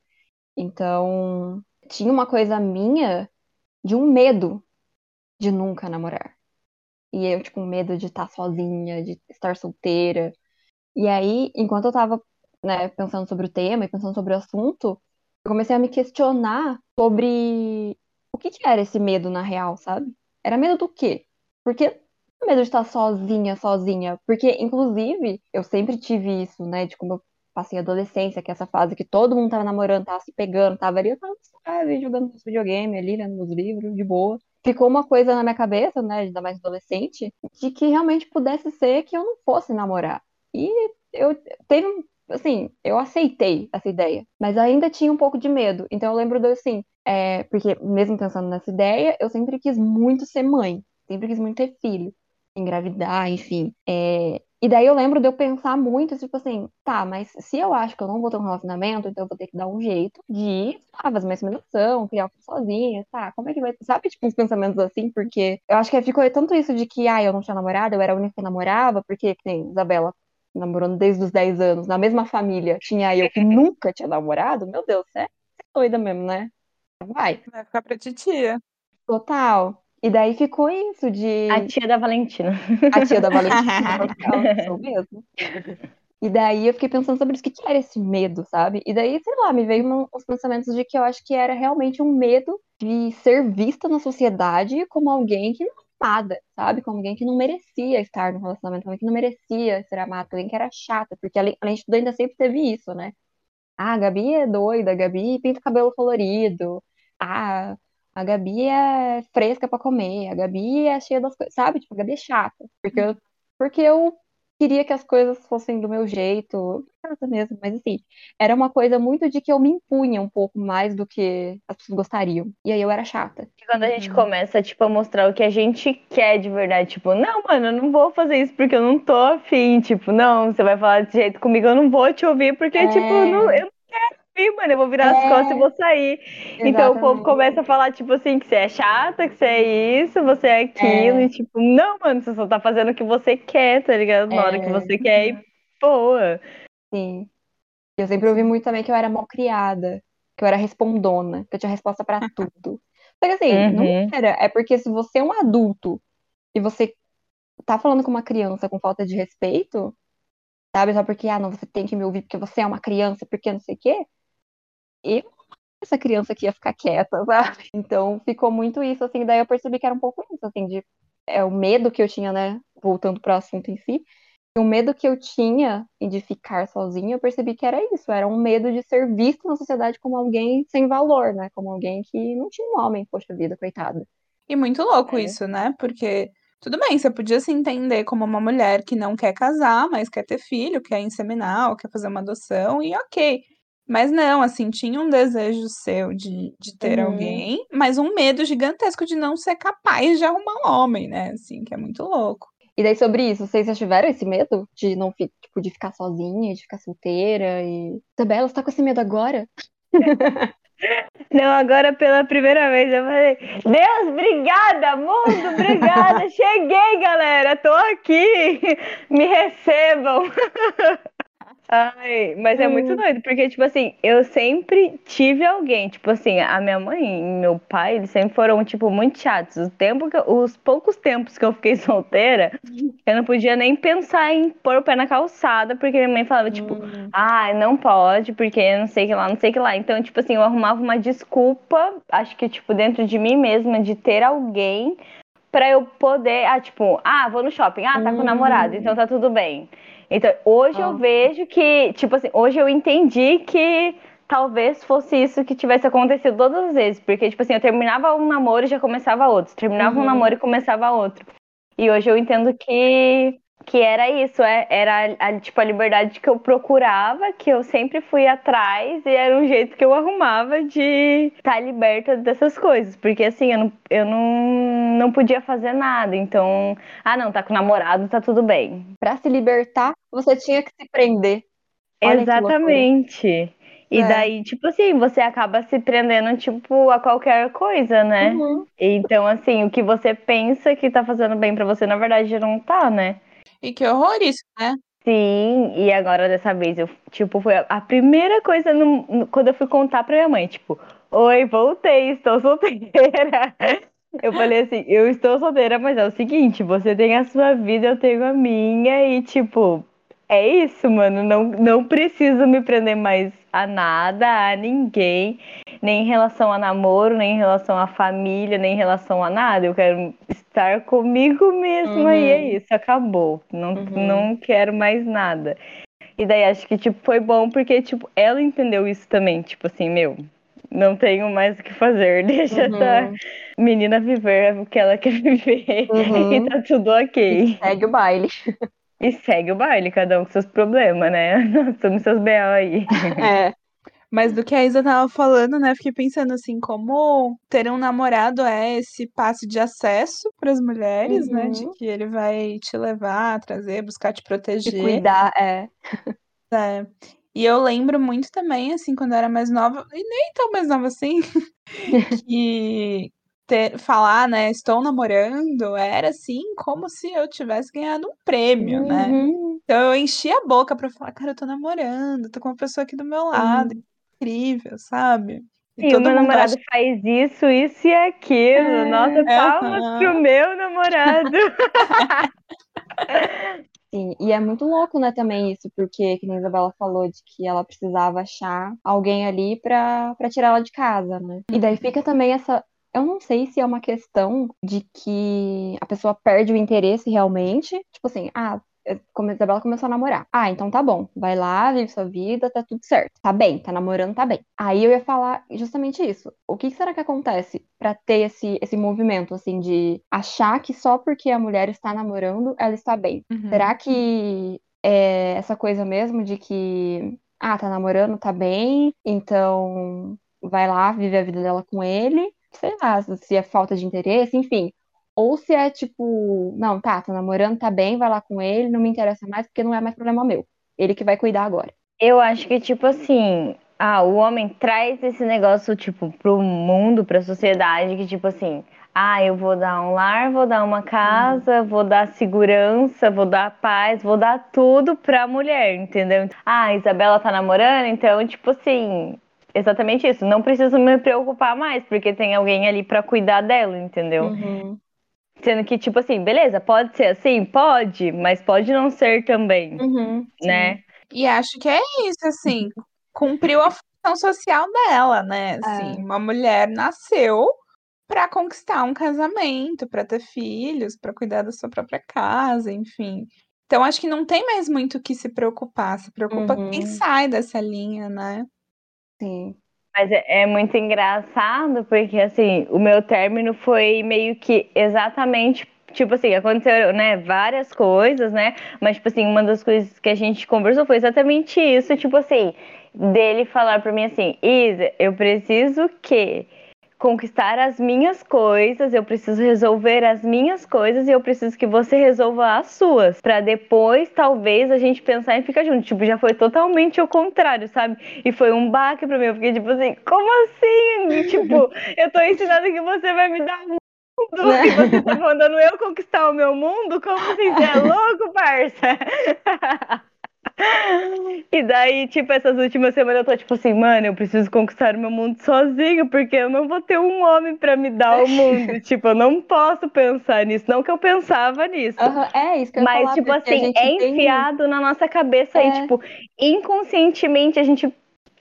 Então, tinha uma coisa minha de um medo de nunca namorar. E eu, tipo, um medo de estar sozinha, de estar solteira. E aí, enquanto eu tava, né, pensando sobre o tema e pensando sobre o assunto, eu comecei a me questionar sobre o que que era esse medo na real, sabe? Era medo do quê? Porque medo de estar sozinha, sozinha. Porque, inclusive, eu sempre tive isso, né? De como eu passei a adolescência, que é essa fase que todo mundo tava namorando, tava se pegando, tava ali, eu tava suave, jogando videogame ali, lendo meus livros, de boa. Ficou uma coisa na minha cabeça, né? Ainda mais adolescente, de que realmente pudesse ser que eu não fosse namorar. E eu teve um assim, eu aceitei essa ideia, mas ainda tinha um pouco de medo. Então eu lembro de assim, é, porque mesmo pensando nessa ideia, eu sempre quis muito ser mãe, sempre quis muito ter filho, engravidar, enfim. É, e daí eu lembro de eu pensar muito, tipo assim, tá, mas se eu acho que eu não vou ter um relacionamento, então eu vou ter que dar um jeito de ah, fazer uma inseminação, criar um filho sozinha, tá? Como é que vai. Sabe, tipo, uns pensamentos assim, porque eu acho que ficou tanto isso de que, ah, eu não tinha namorado, eu era a única que namorava, porque, que nem Isabela namorando desde os 10 anos, na mesma família, tinha eu que nunca tinha namorado, meu Deus, você é doida mesmo, né? Vai. Vai ficar pra titia. Total. E daí ficou isso de. A tia da Valentina. A tia da Valentina, sou mesmo. E daí eu fiquei pensando sobre isso, o que, que era esse medo, sabe? E daí, sei lá, me veio um- uns pensamentos de que eu acho que era realmente um medo de ser vista na sociedade como alguém que não é amada, sabe? Como alguém que não merecia estar no relacionamento, alguém que não merecia ser amada, alguém que era chata, porque além, além de tudo ainda sempre teve isso, né? Ah, a Gabi é doida, a Gabi pinta o cabelo colorido, ah, a Gabi é fresca pra comer, a Gabi é cheia das coisas, sabe? Tipo, a Gabi é chata, porque eu, porque eu queria que as coisas fossem do meu jeito, casa mesmo, mas assim, era uma coisa muito de que eu me impunha um pouco mais do que as pessoas gostariam. E aí eu era chata. E quando a gente Uhum. começa, tipo, a mostrar o que a gente quer de verdade, tipo, não, mano, eu não vou fazer isso porque eu não tô afim, tipo, não, você vai falar desse jeito comigo, eu não vou te ouvir porque, É. tipo, não, eu não quero ouvir, mano, eu vou virar as É. costas e vou sair. Então o povo Exatamente. começa a falar, tipo assim, que você é chata, que você é isso, você é aquilo, É. e tipo, não, mano, você só tá fazendo o que você quer, tá ligado? Na hora É. que você quer e boa. Sim. Eu sempre ouvi muito também que eu era mal criada, que eu era respondona, que eu tinha resposta pra tudo. Só que assim, Uhum. não era. É porque se você é um adulto e você tá falando com uma criança com falta de respeito, sabe? Só porque, ah, não, você tem que me ouvir porque você é uma criança, porque não sei o quê. Eu, essa criança aqui ia ficar quieta, sabe? Então ficou muito isso, assim. Daí eu percebi que era um pouco isso, assim, de. É o medo que eu tinha, né? Voltando pro assunto em si. O medo que eu tinha de ficar sozinha, eu percebi que era isso. Era um medo de ser visto na sociedade como alguém sem valor, né? Como alguém que não tinha um homem, poxa vida, coitada. E muito louco É. isso, né? Porque tudo bem, você podia se entender como uma mulher que não quer casar, mas quer ter filho, quer inseminar, ou quer fazer uma adoção, e ok. Mas não, assim, tinha um desejo seu de, de ter Uhum. alguém, mas um medo gigantesco de não ser capaz de arrumar um homem, né? Assim, que é muito louco. E daí, sobre isso, vocês já tiveram esse medo de não tipo, de ficar sozinha, de ficar solteira e. Isabela, você tá com esse medo agora? Não, agora pela primeira vez eu falei, Deus, obrigada, mundo, obrigada, cheguei, galera, tô aqui, me recebam. Ai, mas é muito doido, porque, tipo assim, eu sempre tive alguém, tipo assim, a minha mãe e meu pai, eles sempre foram, tipo, muito chatos. O tempo que eu- os poucos tempos que eu fiquei solteira, eu não podia nem pensar em pôr o pé na calçada, porque minha mãe falava, tipo, Hum, ah, não pode, porque não sei o que lá, não sei o que lá. Então, tipo assim, eu arrumava uma desculpa, acho que, tipo, dentro de mim mesma, de ter alguém pra eu poder, ah, tipo, ah, vou no shopping, ah, tá com Hum. namorado, então tá tudo bem. Então, hoje eu Ah. vejo que, tipo assim, hoje eu entendi que talvez fosse isso que tivesse acontecido todas as vezes, porque, tipo assim, eu terminava um namoro e já começava outro, terminava um Uhum. namoro e começava outro. E hoje eu entendo que que era isso, é, era a, tipo a liberdade que eu procurava, que eu sempre fui atrás e era um jeito que eu arrumava de estar liberta dessas coisas, porque assim, eu não, eu não, não podia fazer nada, então, ah não, tá com namorado, tá tudo bem. Pra se libertar, você tinha que se prender. Olha. Exatamente. E É. daí, tipo assim, você acaba se prendendo, tipo, a qualquer coisa, né? Uhum. Então, assim, o que você pensa que tá fazendo bem pra você, na verdade, não tá, né? E que horror isso, né? Sim, e agora dessa vez eu, tipo, foi a- primeira coisa no- no- quando eu fui contar pra minha mãe, tipo, oi, voltei, estou solteira. Eu falei assim, eu estou solteira, mas é o seguinte, você tem a sua vida, eu tenho a minha, e tipo, é isso, mano, não, não preciso me prender mais a nada, a ninguém, nem em relação a namoro, nem em relação à família, nem em relação a nada. Eu quero estar comigo mesma e é Uhum. isso, acabou. Não, Uhum. não quero mais nada. E daí acho que, tipo, foi bom porque, tipo, ela entendeu isso também. Tipo assim, meu, não tenho mais o que fazer. Deixa essa Uhum. menina viver o que ela quer viver. Uhum. E tá tudo ok. Segue o baile. E segue o baile, cada um com seus problemas, né? Somos seus B.O. aí. É. Mas do que a Isa tava falando, né? Fiquei pensando assim, como ter um namorado é esse passe de acesso para as mulheres, né? De Uhum. que ele vai te levar, trazer, buscar te proteger. cuidar, é. É. E eu lembro muito também, assim, quando eu era mais nova, e nem tão mais nova assim, que ter, falar, né, estou namorando, era assim como se eu tivesse ganhado um prêmio, né? Uhum. Então eu enchia a boca pra falar, cara, eu tô namorando, tô com uma pessoa aqui do meu lado, Uhum. Incrível, sabe? E E o todo meu mundo namorado acha faz isso, isso e aquilo. É. Nossa, palmas Aham. pro meu namorado. Sim, e é muito louco, né, também isso, porque, que nem a Isabela falou, de que ela precisava achar alguém ali pra, pra tirar ela de casa, né? E daí fica também essa. Eu não sei se é uma questão de que a pessoa perde o interesse realmente. Tipo assim, ah, a Isabela começou a namorar. Ah, então tá bom. Vai lá, vive sua vida, tá tudo certo. Tá bem, tá namorando, tá bem. Aí eu ia falar justamente isso. O que será que acontece para ter esse, esse movimento, assim, de achar que só porque a mulher está namorando, ela está bem? Uhum. Será que é essa coisa mesmo de que, ah, tá namorando, tá bem, então vai lá, vive a vida dela com ele? Sei lá, se é falta de interesse, enfim. Ou se é tipo, não, tá, tá namorando, tá bem, vai lá com ele, não me interessa mais porque não é mais problema meu. Ele que vai cuidar agora. Eu acho que, tipo assim, ah, o homem traz esse negócio, tipo, pro mundo, pra sociedade, que, tipo assim, ah, eu vou dar um lar, vou dar uma casa, vou dar segurança, vou dar paz, vou dar tudo pra mulher, entendeu? Ah, a Isabela tá namorando, então, tipo assim, exatamente isso. Não preciso me preocupar mais, porque tem alguém ali pra cuidar dela, entendeu? Uhum. Sendo que, tipo assim, beleza, pode ser assim? Pode, mas pode não ser também, Uhum. né? E acho que é isso, assim, cumpriu a função social dela, né? É. Assim, uma mulher nasceu para conquistar um casamento, para ter filhos, para cuidar da sua própria casa, enfim. Então acho que não tem mais muito o que se preocupar, se preocupa quem Uhum. sai dessa linha, né? Sim. Mas é, é muito engraçado, porque assim, o meu término foi meio que exatamente. Tipo assim, aconteceram, né, várias coisas, né? Mas, tipo assim, uma das coisas que a gente conversou foi exatamente isso, tipo assim, dele falar pra mim assim, Isa, eu preciso que conquistar as minhas coisas, eu preciso resolver as minhas coisas e eu preciso que você resolva as suas, Pra depois talvez a gente pensar em ficar junto. Tipo, já foi totalmente o contrário, sabe? E foi um baque pra mim, eu fiquei tipo assim, como assim? tipo, eu tô ensinando que você vai me dar mundo e você tá mandando eu conquistar o meu mundo? Como assim? Você é louco, parça? E daí, tipo, essas últimas semanas eu tô tipo assim, mano, eu preciso conquistar o meu mundo sozinho, porque eu não vou ter um homem pra me dar o mundo. tipo, eu não posso pensar nisso. Não que eu pensava nisso. Aham, É isso que eu Mas, falar, tipo assim, é tem- enfiado na nossa cabeça É. e, tipo, inconscientemente a gente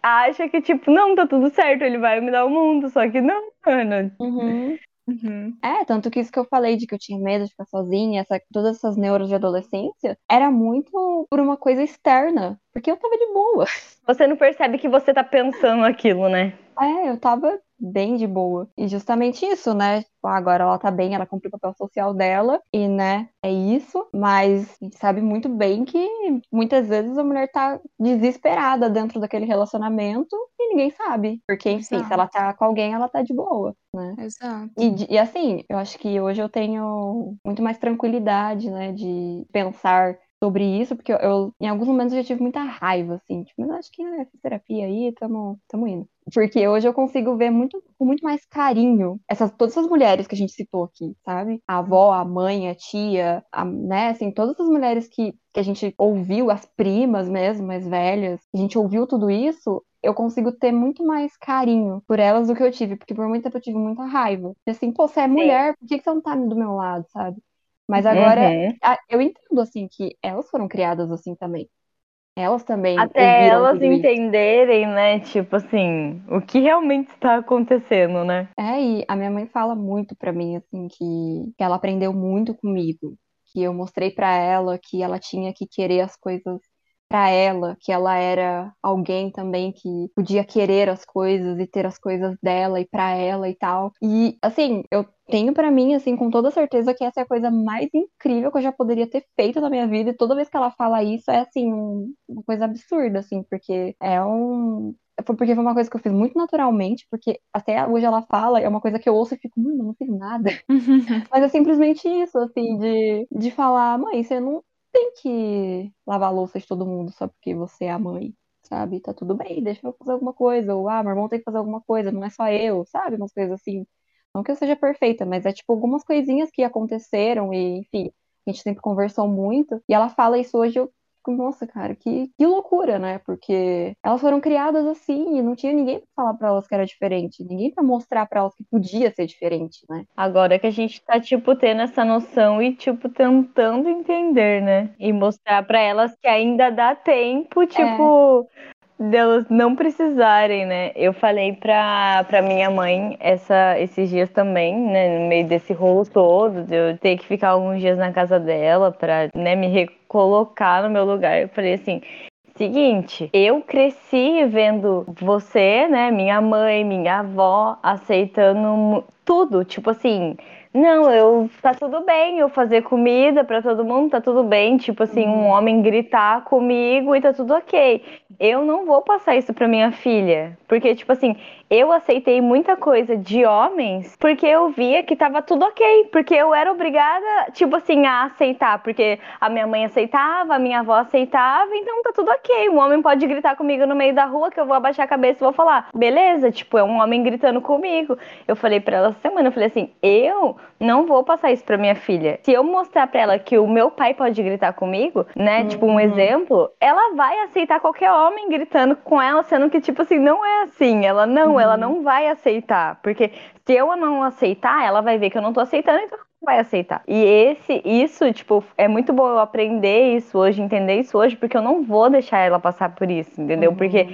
acha que, tipo, não, tá tudo certo, ele vai me dar o mundo, só que não, mano. Uhum. Uhum. É, tanto que isso que eu falei de que eu tinha medo de ficar sozinha, essa, todas essas neuras de adolescência, era muito por uma coisa externa, porque eu tava de boa. Você não percebe que você tá pensando aquilo, né? É, eu tava bem de boa. E justamente isso, né? Tipo, agora ela tá bem, ela cumpriu o papel social dela, e né, é isso. Mas a gente sabe muito bem que muitas vezes a mulher tá desesperada dentro daquele relacionamento e ninguém sabe. Porque, enfim, se Exato. ela tá com alguém, ela tá de boa, né? Exato. E, e assim, eu acho que hoje eu tenho muito mais tranquilidade, né, de pensar sobre isso, porque eu, eu, em alguns momentos eu já tive muita raiva, assim, tipo, mas acho que fiz terapia aí, tamo, tamo indo. Porque hoje eu consigo ver muito, com muito mais carinho essas, todas essas mulheres que a gente citou aqui, sabe? A avó, a mãe, a tia, a, né, assim, todas as mulheres que, que a gente ouviu, as primas mesmo, mais velhas, a gente ouviu tudo isso, eu consigo ter muito mais carinho por elas do que eu tive, porque por muito tempo eu tive muita raiva. E assim, pô, você é mulher, por que que você não tá do meu lado, sabe? Mas agora Uhum. a- eu entendo, assim, que elas foram criadas assim também. Elas também Até elas tudo isso. entenderem, né? Tipo assim, o que realmente está acontecendo, né? É, e a minha mãe fala muito pra mim, assim, que, que ela aprendeu muito comigo. Que eu mostrei pra ela que ela tinha que querer as coisas pra ela, que ela era alguém também que podia querer as coisas e ter as coisas dela e pra ela e tal. E, assim, eu tenho pra mim, assim, com toda certeza que essa é a coisa mais incrível que eu já poderia ter feito na minha vida. E toda vez que ela fala isso, é, assim, um- uma coisa absurda, assim, porque é um. Foi porque foi uma coisa que eu fiz muito naturalmente, porque até hoje ela fala, é uma coisa que eu ouço e fico, mano, eu não fiz nada. Mas é simplesmente isso, assim, de, de falar, mãe, você não tem que lavar a louça de todo mundo só porque você é a mãe, sabe? Tá tudo bem, deixa eu fazer alguma coisa. Ou, ah, meu irmão tem que fazer alguma coisa, não é só eu, sabe? Umas coisas assim. Não que eu seja perfeita, mas é tipo algumas coisinhas que aconteceram e, enfim, a gente sempre conversou muito. E ela fala isso hoje, eu fico, nossa, cara, que, que loucura, né? Porque elas foram criadas assim e não tinha ninguém pra falar pra elas que era diferente, ninguém pra mostrar pra elas que podia ser diferente, né? Agora que a gente tá, tipo, tendo essa noção e, tipo, tentando entender, né? E mostrar pra elas que ainda dá tempo, tipo, delas não precisarem, né? Eu falei pra, pra minha mãe essa, esses dias também, né? No meio desse rolo todo, de eu ter que ficar alguns dias na casa dela pra né, me recolocar no meu lugar. Eu falei assim. Seguinte, eu cresci vendo você, né, minha mãe, minha avó, aceitando tudo, tipo assim, não, eu tá tudo bem eu fazer comida para todo mundo, tá tudo bem, tipo assim, um Uhum. homem gritar comigo e tá tudo ok. Eu não vou passar isso pra minha filha, porque tipo assim, eu aceitei muita coisa de homens porque eu via que tava tudo ok, porque eu era obrigada, tipo assim, a aceitar, porque a minha mãe aceitava, a minha avó aceitava, então tá tudo ok. Um homem pode gritar comigo no meio da rua que eu vou abaixar a cabeça e vou falar, beleza, tipo, é um homem gritando comigo. Eu falei pra ela essa semana, eu falei assim, eu não vou passar isso pra minha filha. Se eu mostrar pra ela que o meu pai pode gritar comigo, né, tipo um Uhum. exemplo, ela vai aceitar qualquer homem gritando com ela, sendo que tipo assim, não é assim. Ela não, ela Uhum. não vai aceitar, porque se eu não aceitar, ela vai ver que eu não tô aceitando, então ela não vai aceitar. E esse isso, tipo, é muito bom eu aprender isso hoje, entender isso hoje, porque eu não vou deixar ela passar por isso, entendeu? Uhum. Porque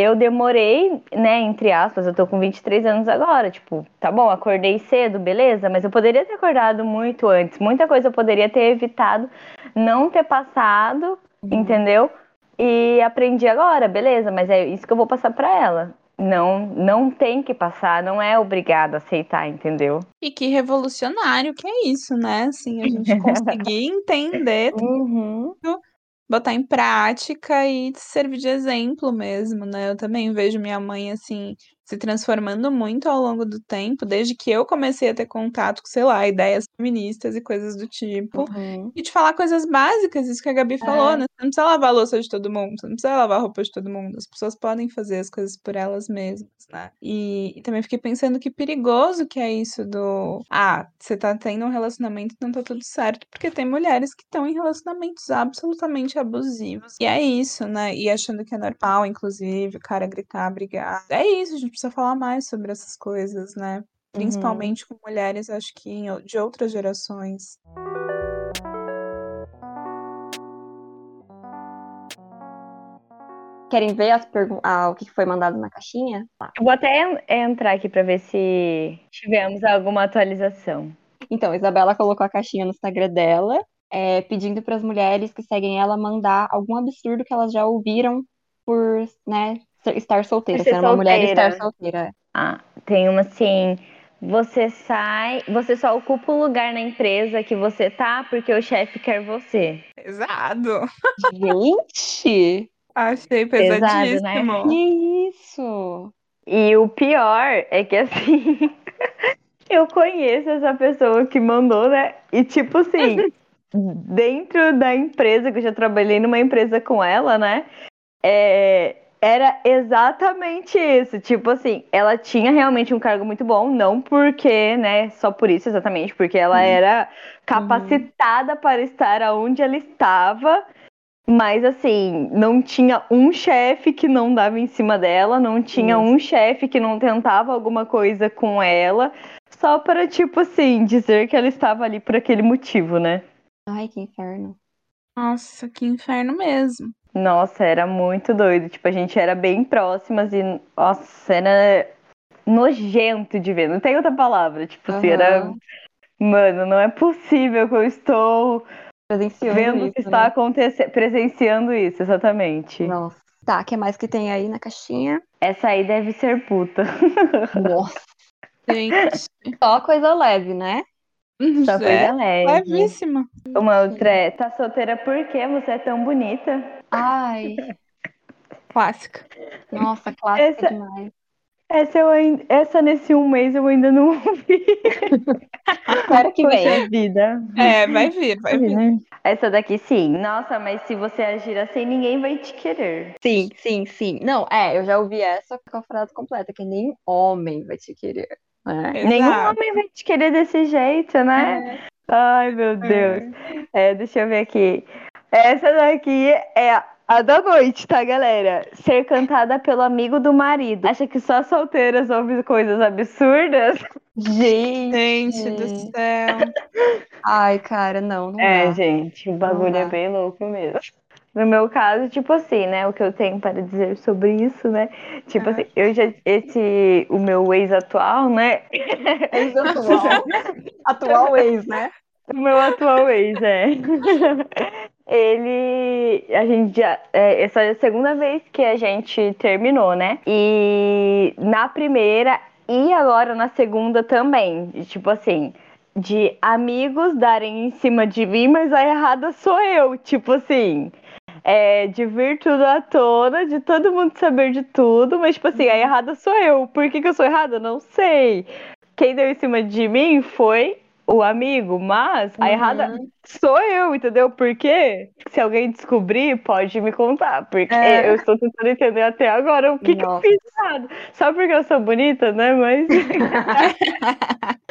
eu demorei, né, entre aspas, eu tô com 23 anos agora, tipo, tá bom, acordei cedo, beleza, mas eu poderia ter acordado muito antes, muita coisa eu poderia ter evitado, não ter passado, Uhum. entendeu? E aprendi agora, beleza, mas é isso que eu vou passar pra ela. Não, não tem que passar, não é obrigado a aceitar, entendeu? E que revolucionário que é isso, né? Assim, a gente conseguir entender, Uhum. Botar em prática e servir de exemplo mesmo, né? Eu também vejo minha mãe, assim, se transformando muito ao longo do tempo, desde que eu comecei a ter contato com, sei lá, ideias feministas e coisas do tipo. Uhum. E de falar coisas básicas, isso que a Gabi falou, É. né? Você não precisa lavar a louça de todo mundo, você não precisa lavar a roupa de todo mundo. As pessoas podem fazer as coisas por elas mesmas, né? E, e também fiquei pensando que perigoso que é isso do. Ah, você tá tendo um relacionamento e não tá tudo certo. Porque tem mulheres que estão em relacionamentos absolutamente abusivos. E é isso, né? E achando que é normal, inclusive, o cara gritar, brigar. É isso, a gente precisa falar mais sobre essas coisas, né? Principalmente com mulheres, acho que de outras gerações. Querem ver as ah, o que foi mandado na caixinha? Eu vou até en- entrar aqui pra ver se tivemos alguma atualização. Então, Isabela colocou a caixinha no Instagram dela, é, pedindo para as mulheres que seguem ela mandar algum absurdo que elas já ouviram por, né, estar solteira, ser ser uma mulher e estar solteira. solteira. Ah, tem uma assim. Você sai, você só ocupa o lugar na empresa que você tá porque o chefe quer você. Pesado. Gente, Achei Pesado, pesadíssimo. né? que isso? E o pior é que assim, eu conheço essa pessoa que mandou, né? E tipo assim, dentro da empresa, que eu já trabalhei numa empresa com ela, né? É, era exatamente isso. Tipo assim, ela tinha realmente um cargo muito bom, não porque, né? Só por isso, exatamente, porque ela Uhum. era capacitada para estar onde ela estava. Mas assim, não tinha um chefe que não dava em cima dela, não tinha Isso. um chefe que não tentava alguma coisa com ela, só para, tipo assim, dizer que ela estava ali por aquele motivo, né? Ai, que inferno. Nossa, que inferno mesmo. Nossa, era muito doido. Tipo, a gente era bem próximas e, nossa, era nojento de ver. Não tem outra palavra. Tipo assim, era. Mano, não é possível que eu estou Presenciando vendo isso, que está né? acontecendo, presenciando isso, exatamente. Nossa. Tá, o que mais que tem aí na caixinha? Essa aí deve ser puta. Nossa. Gente, Só coisa leve, né? Só é coisa leve. levíssima. Uma outra é, tá solteira porque você é tão bonita? Ai, Clássica. nossa, clássica Essa- demais. Essa, eu, essa nesse um mês eu ainda não ouvi. Espero que venha. Vida. É, vai vir, vai vir. Essa daqui sim. Nossa, mas se você agir assim, ninguém vai te querer. Sim, sim, sim. Não, é, eu já ouvi essa com a frase completa, que nem homem vai te querer. né? Nenhum homem vai te querer desse jeito, né? Ai, meu Deus. É, deixa eu ver aqui. Essa daqui é a da noite, tá, galera? Ser cantada pelo amigo do marido. Acha que só solteiras ouvem coisas absurdas? Gente, Gente do céu. ai, cara, não, não É, dá. gente, o bagulho dá. é bem louco mesmo. No meu caso, tipo assim, né? O que eu tenho para dizer sobre isso, né? Tipo assim, eu já. Esse. O meu ex atual, né? Ex-atual. atual ex, né? O meu atual ex, é. Ele. A gente já. É, essa é a segunda vez que a gente terminou, né? E na primeira e agora na segunda também. Tipo assim de amigos darem em cima de mim, mas a errada sou eu. Tipo assim, é, de vir tudo à tona, de todo mundo saber de tudo, mas, tipo assim, a errada sou eu. Por que, que eu sou errada? Não sei. Quem deu em cima de mim foi o amigo, mas a uhum. errada sou eu, entendeu? Porque se alguém descobrir, pode me contar. Porque é. eu estou tentando entender até agora o que, que eu fiz errado. Só porque eu sou bonita, né? Mas.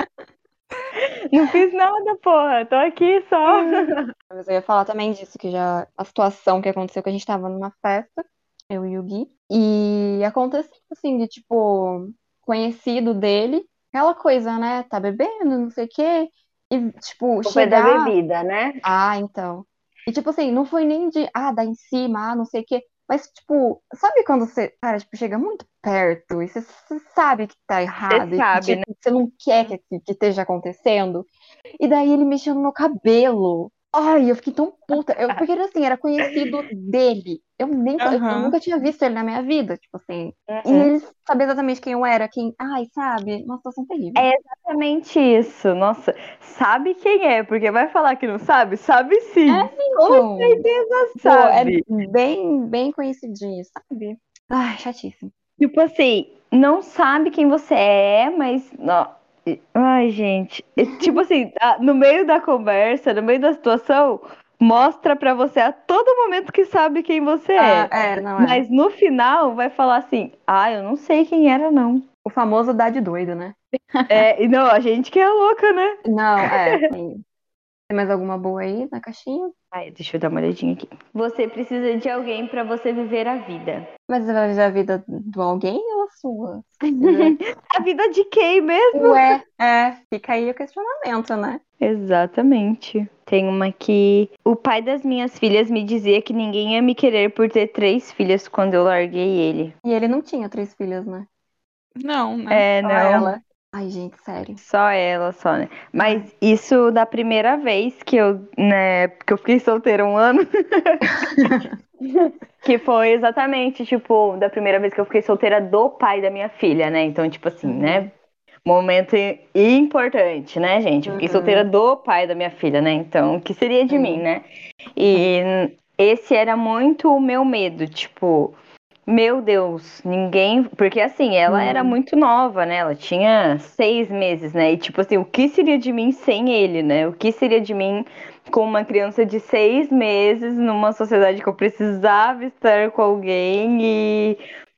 Não fiz nada, porra. Tô aqui só. Mas eu ia falar também disso, que já a situação que aconteceu, que a gente tava numa festa, eu e o Gui, e aconteceu assim, de tipo, conhecido dele, aquela coisa, né? Tá bebendo, não sei o quê. E, tipo, Foi chegar... da bebida, né? Ah, então. E, tipo assim, não foi nem de, ah, dar em cima, ah, não sei o quê. Mas, tipo, sabe quando você, cara, tipo, chega muito perto e você, você sabe que tá errado, você sabe, que, né? tipo, você não quer que, que esteja acontecendo? E daí ele mexeu no meu cabelo. Ai, eu fiquei tão puta. Eu, porque assim, era conhecido dele. Eu nem uhum. eu, nunca tinha visto ele na minha vida, tipo assim. Uhum. E ele sabia exatamente quem eu era, quem. Ai, sabe? Uma situação terrível. É exatamente isso. Nossa, sabe quem é? Porque vai falar que não sabe? Sabe sim. É, Com então. certeza sabe. Pô, é bem, bem conhecidinho, sabe? Ai, chatíssimo. Tipo assim, não sabe quem você é, mas. Não, Ai, gente. Tipo assim, no meio da conversa, no meio da situação, mostra pra você a todo momento que sabe quem você ah, é. é não é. Mas no final vai falar assim: ah, eu não sei quem era, não. O famoso dá de doido, né? É, e não, a gente que é louca, né? Não, é, sim. Tem mais alguma boa aí na caixinha? Ai, deixa eu dar uma olhadinha aqui. Você precisa de alguém para você viver a vida. Mas você vai viver a vida do alguém ou a sua? a vida de quem mesmo? Ué, é, fica aí o questionamento, né? Exatamente. Tem uma que o pai das minhas filhas me dizia que ninguém ia me querer por ter três filhas quando eu larguei ele. E ele não tinha três filhas, né? Não, né? É, não. Ela. Ai, gente, sério. Só ela, só, né? Mas isso da primeira vez que eu, né, que eu fiquei solteira um ano. que foi exatamente, tipo, da primeira vez que eu fiquei solteira do pai da minha filha, né? Então, tipo assim, uhum. né? Momento importante, né, gente? Eu fiquei uhum. solteira do pai da minha filha, né? Então, o que seria de uhum. mim, né? E esse era muito o meu medo, tipo, meu Deus, ninguém. Porque assim, ela hum. era muito nova, né? Ela tinha seis meses, né? E tipo assim, o que seria de mim sem ele, né? O que seria de mim com uma criança de seis meses numa sociedade que eu precisava estar com alguém e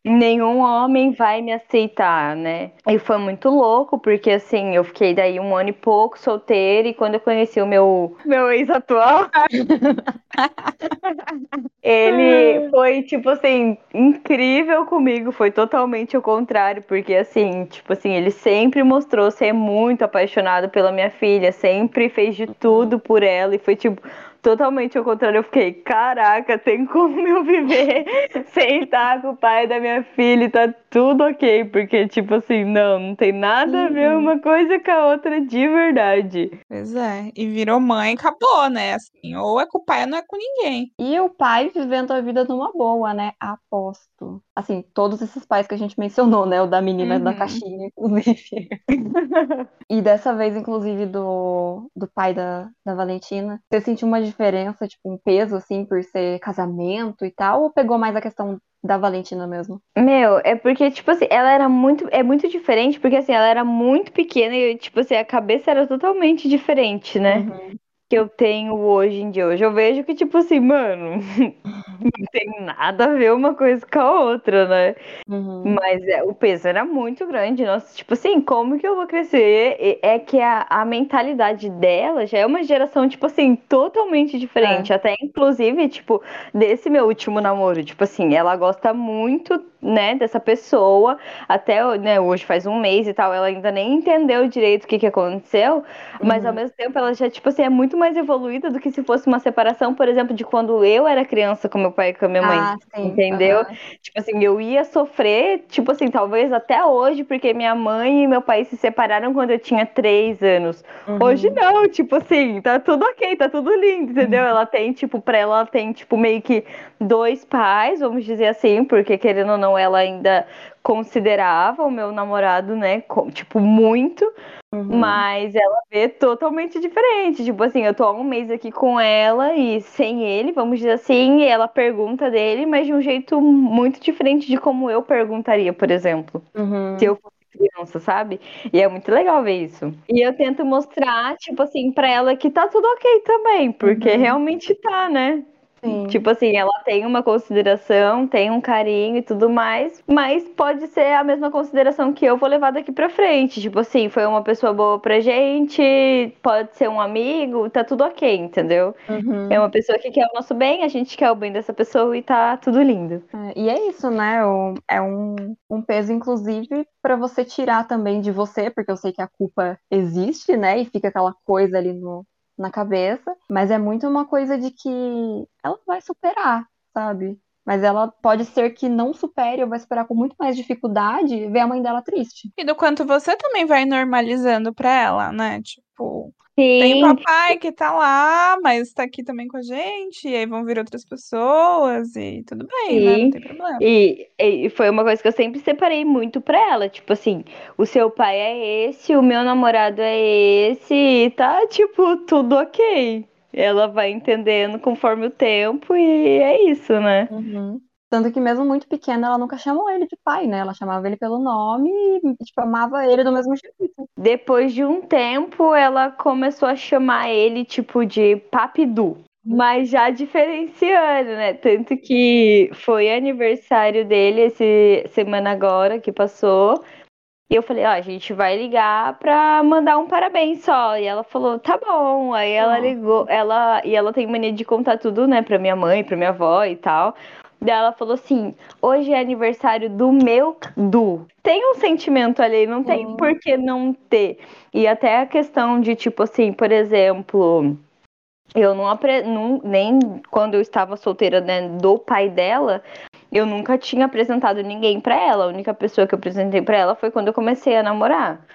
nenhum homem vai me aceitar, né? E foi muito louco, porque assim, eu fiquei daí um ano e pouco solteira, e quando eu conheci o meu, meu ex atual, ele foi, tipo assim, incrível comigo, foi totalmente o contrário, porque assim, tipo assim, ele sempre mostrou ser muito apaixonado pela minha filha, sempre fez de tudo por ela, e foi tipo totalmente ao contrário. Eu fiquei, caraca, tem como eu viver sem estar com o pai da minha filha e tá tudo ok. Porque, tipo assim, não, não tem nada a ver uhum. uma coisa com a outra de verdade. Pois é. E virou mãe, acabou, né? Assim, ou é com o pai ou não é com ninguém. E o pai vivendo a vida numa boa, né? Aposto. Assim, todos esses pais que a gente mencionou, né? O da menina uhum. da caixinha, inclusive. e dessa vez, inclusive, do, do pai da, da Valentina. Você sentiu uma diferença, tipo, um peso, assim, por ser casamento e tal? Ou pegou mais a questão da Valentina mesmo? Meu, é porque, tipo assim, ela era muito. É muito diferente, porque assim, ela era muito pequena e, tipo assim, a cabeça era totalmente diferente, né? Uhum. Que eu tenho hoje em dia. Hoje eu vejo que, tipo assim, mano, não tem nada a ver uma coisa com a outra, né? Uhum. Mas é, o peso era muito grande. Nossa, tipo assim, como que eu vou crescer? É que a, a mentalidade dela já é uma geração, tipo assim, totalmente diferente. É. Até, inclusive, tipo, desse meu último namoro. Tipo assim, ela gosta muito né, dessa pessoa, até né, hoje faz um mês e tal, ela ainda nem entendeu direito o que, que aconteceu, mas ao Uhum. mesmo tempo ela já, tipo assim, é muito mais evoluída do que se fosse uma separação, por exemplo, de quando eu era criança com meu pai e com a minha mãe. Ah, sim. Entendeu? aham. Tipo assim, eu ia sofrer, tipo assim, talvez até hoje, porque minha mãe e meu pai se separaram quando eu tinha três anos. Hoje Uhum. não, tipo assim, tá tudo ok, tá tudo lindo, entendeu? Ela tem, tipo, pra ela, ela tem, tipo, meio que dois pais, vamos dizer assim, porque querendo ou não, ela ainda considerava o meu namorado, né, tipo, muito, Uhum. mas ela vê totalmente diferente. Tipo assim, eu tô há um mês aqui com ela e sem ele, vamos dizer assim, e ela pergunta dele, mas de um jeito muito diferente de como eu perguntaria, por exemplo Uhum. se eu fosse criança, sabe? E é muito legal ver isso. E eu tento mostrar, tipo assim, pra ela que tá tudo ok também, porque Uhum. realmente tá, né? Sim. Tipo assim, ela tem uma consideração, tem um carinho e tudo mais, mas pode ser a mesma consideração que eu vou levar daqui pra frente. Tipo assim, foi uma pessoa boa pra gente, pode ser um amigo, tá tudo ok, entendeu? Uhum. É uma pessoa que quer o nosso bem, a gente quer o bem dessa pessoa e tá tudo lindo. É, e é isso, né? É um, um peso, inclusive, para você tirar também de você, porque eu sei que a culpa existe, né? E fica aquela coisa ali no, na cabeça, mas é muito uma coisa de que ela vai superar, sabe? Mas ela pode ser que não supere ou vai superar com muito mais dificuldade ver a mãe dela triste. E do quanto você também vai normalizando pra ela, né? Tipo, tem o Sim, papai que tá lá, mas tá aqui também com a gente, e aí vão vir outras pessoas, e tudo bem, né? Não sim. tem problema. E, e foi uma coisa que eu sempre separei muito pra ela. Tipo assim, o seu pai é esse, o meu namorado é esse, e tá, tipo, tudo ok. Ela vai entendendo conforme o tempo e é isso, né? Uhum. Tanto que mesmo muito pequena, ela nunca chamou ele de pai, né? Ela chamava ele pelo nome e, tipo, amava ele do mesmo jeito. Depois de um tempo, ela começou a chamar ele, tipo, de Papidu. Mas já diferenciando, né? Tanto que foi aniversário dele esse semana agora que passou. E eu falei, ó, a gente vai ligar pra mandar um parabéns só. E ela falou, tá bom. Aí ela Ó. ligou, ela e ela tem mania de contar tudo, né, pra minha mãe, pra minha avó e tal. Daí ela falou assim: hoje é aniversário do meu Du. Tem um sentimento ali, não tem Sim. por que não ter. E até a questão de, tipo assim, por exemplo, eu não, apre... não nem quando eu estava solteira, né, do pai dela, eu nunca tinha apresentado ninguém pra ela. A única pessoa que eu apresentei pra ela foi quando eu comecei a namorar.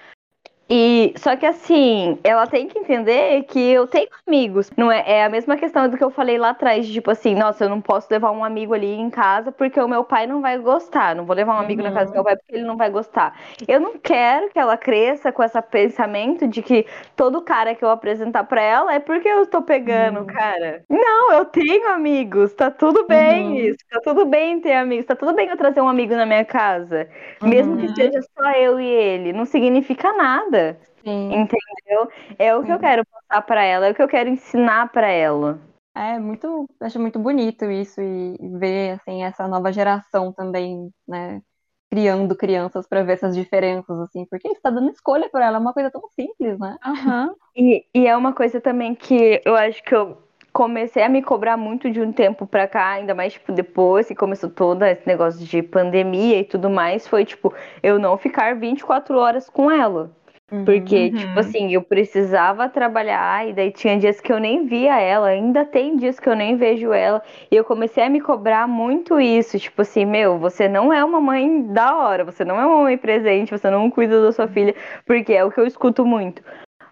E só que assim, ela tem que entender que eu tenho amigos. Não é, é a mesma questão do que eu falei lá atrás, de, tipo assim, nossa, eu não posso levar um amigo ali em casa porque o meu pai não vai gostar. Não vou levar um amigo na casa do meu pai porque ele não vai gostar. Eu não quero que ela cresça com esse pensamento de que todo cara que eu apresentar pra ela é porque eu tô pegando, Uhum. cara. Não, eu tenho amigos, tá tudo bem Uhum. isso. Tá tudo bem ter amigos, tá tudo bem eu trazer um amigo na minha casa. Mesmo que Uhum. seja só eu e ele, não significa nada. Sim. Entendeu? É o que eu Sim. quero passar pra ela, é o que eu quero ensinar pra ela. É muito, acho muito bonito isso e ver assim essa nova geração também, né, criando crianças para ver essas diferenças assim, porque está dando escolha para ela, é uma coisa tão simples, né? Aham. E, e é uma coisa também que eu acho que eu comecei a me cobrar muito de um tempo pra cá, ainda mais, tipo, depois que começou todo esse negócio de pandemia e tudo mais, foi, tipo, eu não ficar 24 horas com ela. Porque, Uhum. tipo assim, eu precisava trabalhar e daí tinha dias que eu nem via ela, ainda tem dias que eu nem vejo ela. E eu comecei a me cobrar muito isso, tipo assim, meu, você não é uma mãe da hora, você não é uma mãe presente, você não cuida da sua filha, porque é o que eu escuto muito.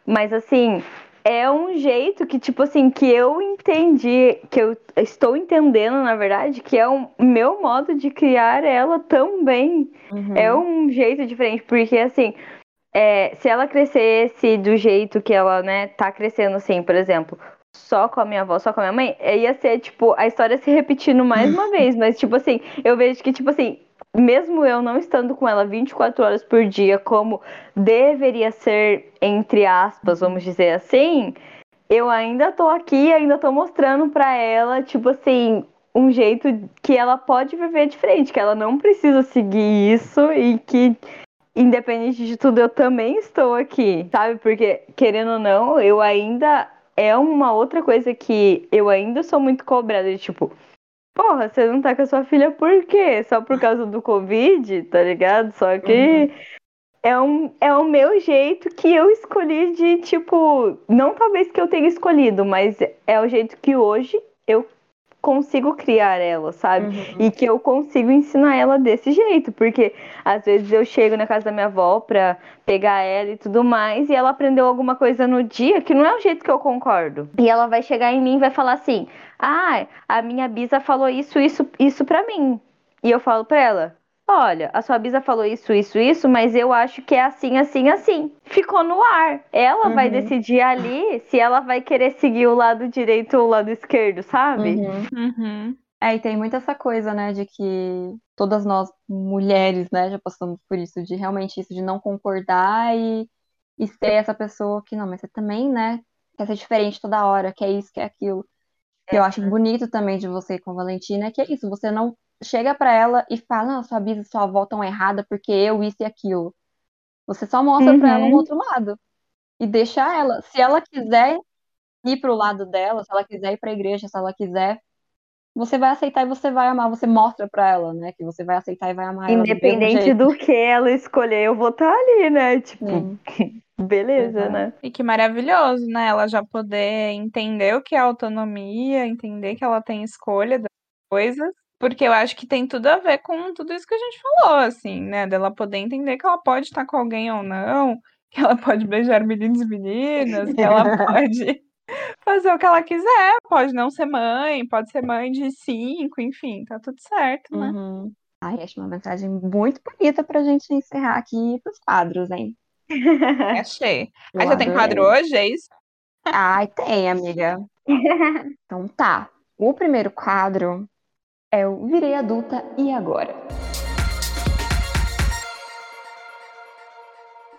Mas assim, é um jeito que, tipo assim, que eu entendi, que eu estou entendendo, na verdade, que é o meu modo de criar ela também. Uhum. É um jeito diferente, porque assim, é, se ela crescesse do jeito que ela, né, tá crescendo assim, por exemplo, só com a minha avó, só com a minha mãe, é, ia ser, tipo, a história se repetindo mais uma vez. Mas, tipo assim, eu vejo que, tipo assim, mesmo eu não estando com ela 24 horas por dia, como deveria ser, entre aspas, vamos dizer assim, eu ainda tô aqui, ainda tô mostrando pra ela, tipo assim, um jeito que ela pode viver diferente, que ela não precisa seguir isso e que independente de tudo, eu também estou aqui, sabe? Porque, querendo ou não, eu ainda. É uma outra coisa que eu ainda sou muito cobrada de tipo. porra, você não tá com a sua filha por quê? Só por causa do Covid, tá ligado? Só que é, um, é o meu jeito que eu escolhi de, tipo, não talvez que eu tenha escolhido, mas é o jeito que hoje eu consigo criar ela, sabe? Uhum. E que eu consigo ensinar ela desse jeito, porque às vezes eu chego na casa da minha avó pra pegar ela e tudo mais, e ela aprendeu alguma coisa no dia que não é o jeito que eu concordo. E ela vai chegar em mim e vai falar assim: "Ah, a minha bisa falou isso, isso, isso pra mim". E eu falo pra ela: Olha, a sua bisa falou isso, isso, isso, mas eu acho que é assim, assim, assim. Ficou no ar. Ela vai Uhum. decidir ali se ela vai querer seguir o lado direito ou o lado esquerdo, sabe? Uhum. Uhum. É, e tem muito essa coisa, né, de que todas nós mulheres, né, já passamos por isso, de realmente isso, de não concordar e, e ser essa pessoa que, não, mas você também, né, quer ser diferente toda hora, quer isso, quer aquilo. Que eu acho bonito também de você com a Valentina, é que é isso, você não chega pra ela e fala, não, sua bisa e sua avó estão errada porque eu, isso e aquilo. Você só mostra pra ela um Uhum. outro lado. E deixa ela, se ela quiser ir pro lado dela, se ela quiser ir pra igreja, se ela quiser você vai aceitar e você vai amar, você mostra pra ela, né, que você vai aceitar e vai amar ela do mesmo Independente jeito. do que ela escolher, eu vou estar ali, né? Tipo, Sim. beleza, Exato. né? E que maravilhoso, né? Ela já poder entender o que é autonomia, entender que ela tem escolha das coisas, porque eu acho que tem tudo a ver com tudo isso que a gente falou, assim, né? Dela poder entender que ela pode estar com alguém ou não, que ela pode beijar meninos e meninas, que ela pode fazer o que ela quiser, pode não ser mãe, pode ser mãe de cinco, enfim, tá tudo certo, né? Uhum. Ai, acho uma mensagem muito bonita pra gente encerrar aqui pros quadros, hein? Achei. Eu Aí já tem quadro hoje, é isso? Ai, tem, amiga. Então tá. O primeiro quadro é o Virei Adulta e Agora.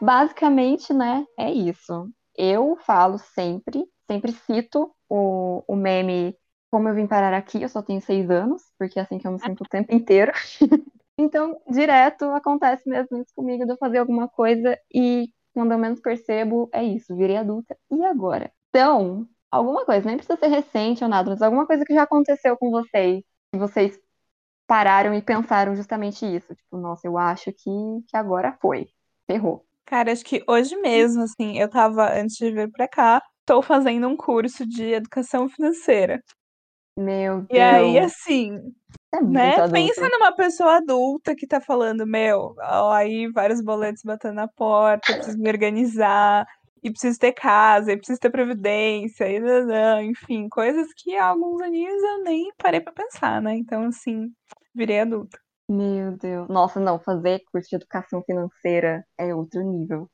Basicamente, né, é isso. Eu falo sempre, sempre cito o, o meme Como eu vim parar aqui, eu só tenho seis anos, porque é assim que eu me sinto o tempo inteiro. Então, direto acontece mesmo isso comigo, de eu fazer alguma coisa e quando eu menos percebo, é isso, virei adulta e agora? Então, alguma coisa, nem precisa ser recente ou nada, mas alguma coisa que já aconteceu com vocês, que vocês pararam e pensaram justamente isso. Tipo, nossa, eu acho que, que agora foi. Ferrou. Cara, acho que hoje mesmo, assim, eu tava, antes de vir pra cá, tô fazendo um curso de educação financeira. Meu E aí, Deus, assim, é né? Pensa numa pessoa adulta que tá falando, meu, ó, aí vários boletos batendo na porta, preciso me organizar, e preciso ter casa, e preciso ter previdência, e enfim, coisas que há alguns aninhos eu nem parei pra pensar, né? Então, assim, virei adulta. Meu Deus. Nossa, não, fazer curso de educação financeira é outro nível.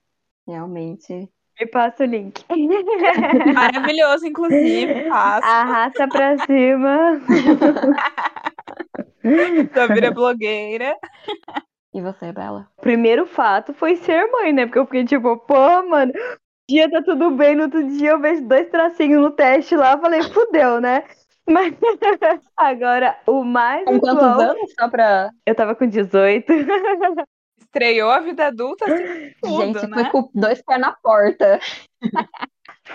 Realmente. Me passa o link. Maravilhoso, inclusive. Arrasta pra cima. Só vira blogueira. E você, Bela? O primeiro fato foi ser mãe, né? Porque eu fiquei tipo, pô, mano, dia tá tudo bem, no outro dia eu vejo dois tracinhos no teste lá, eu falei, fudeu, né? Mas agora, o mais Com quantos atual, anos? Só pra. eu tava com 18. Estreou a vida adulta assim, tudo, Gente, né? foi com dois pés na porta.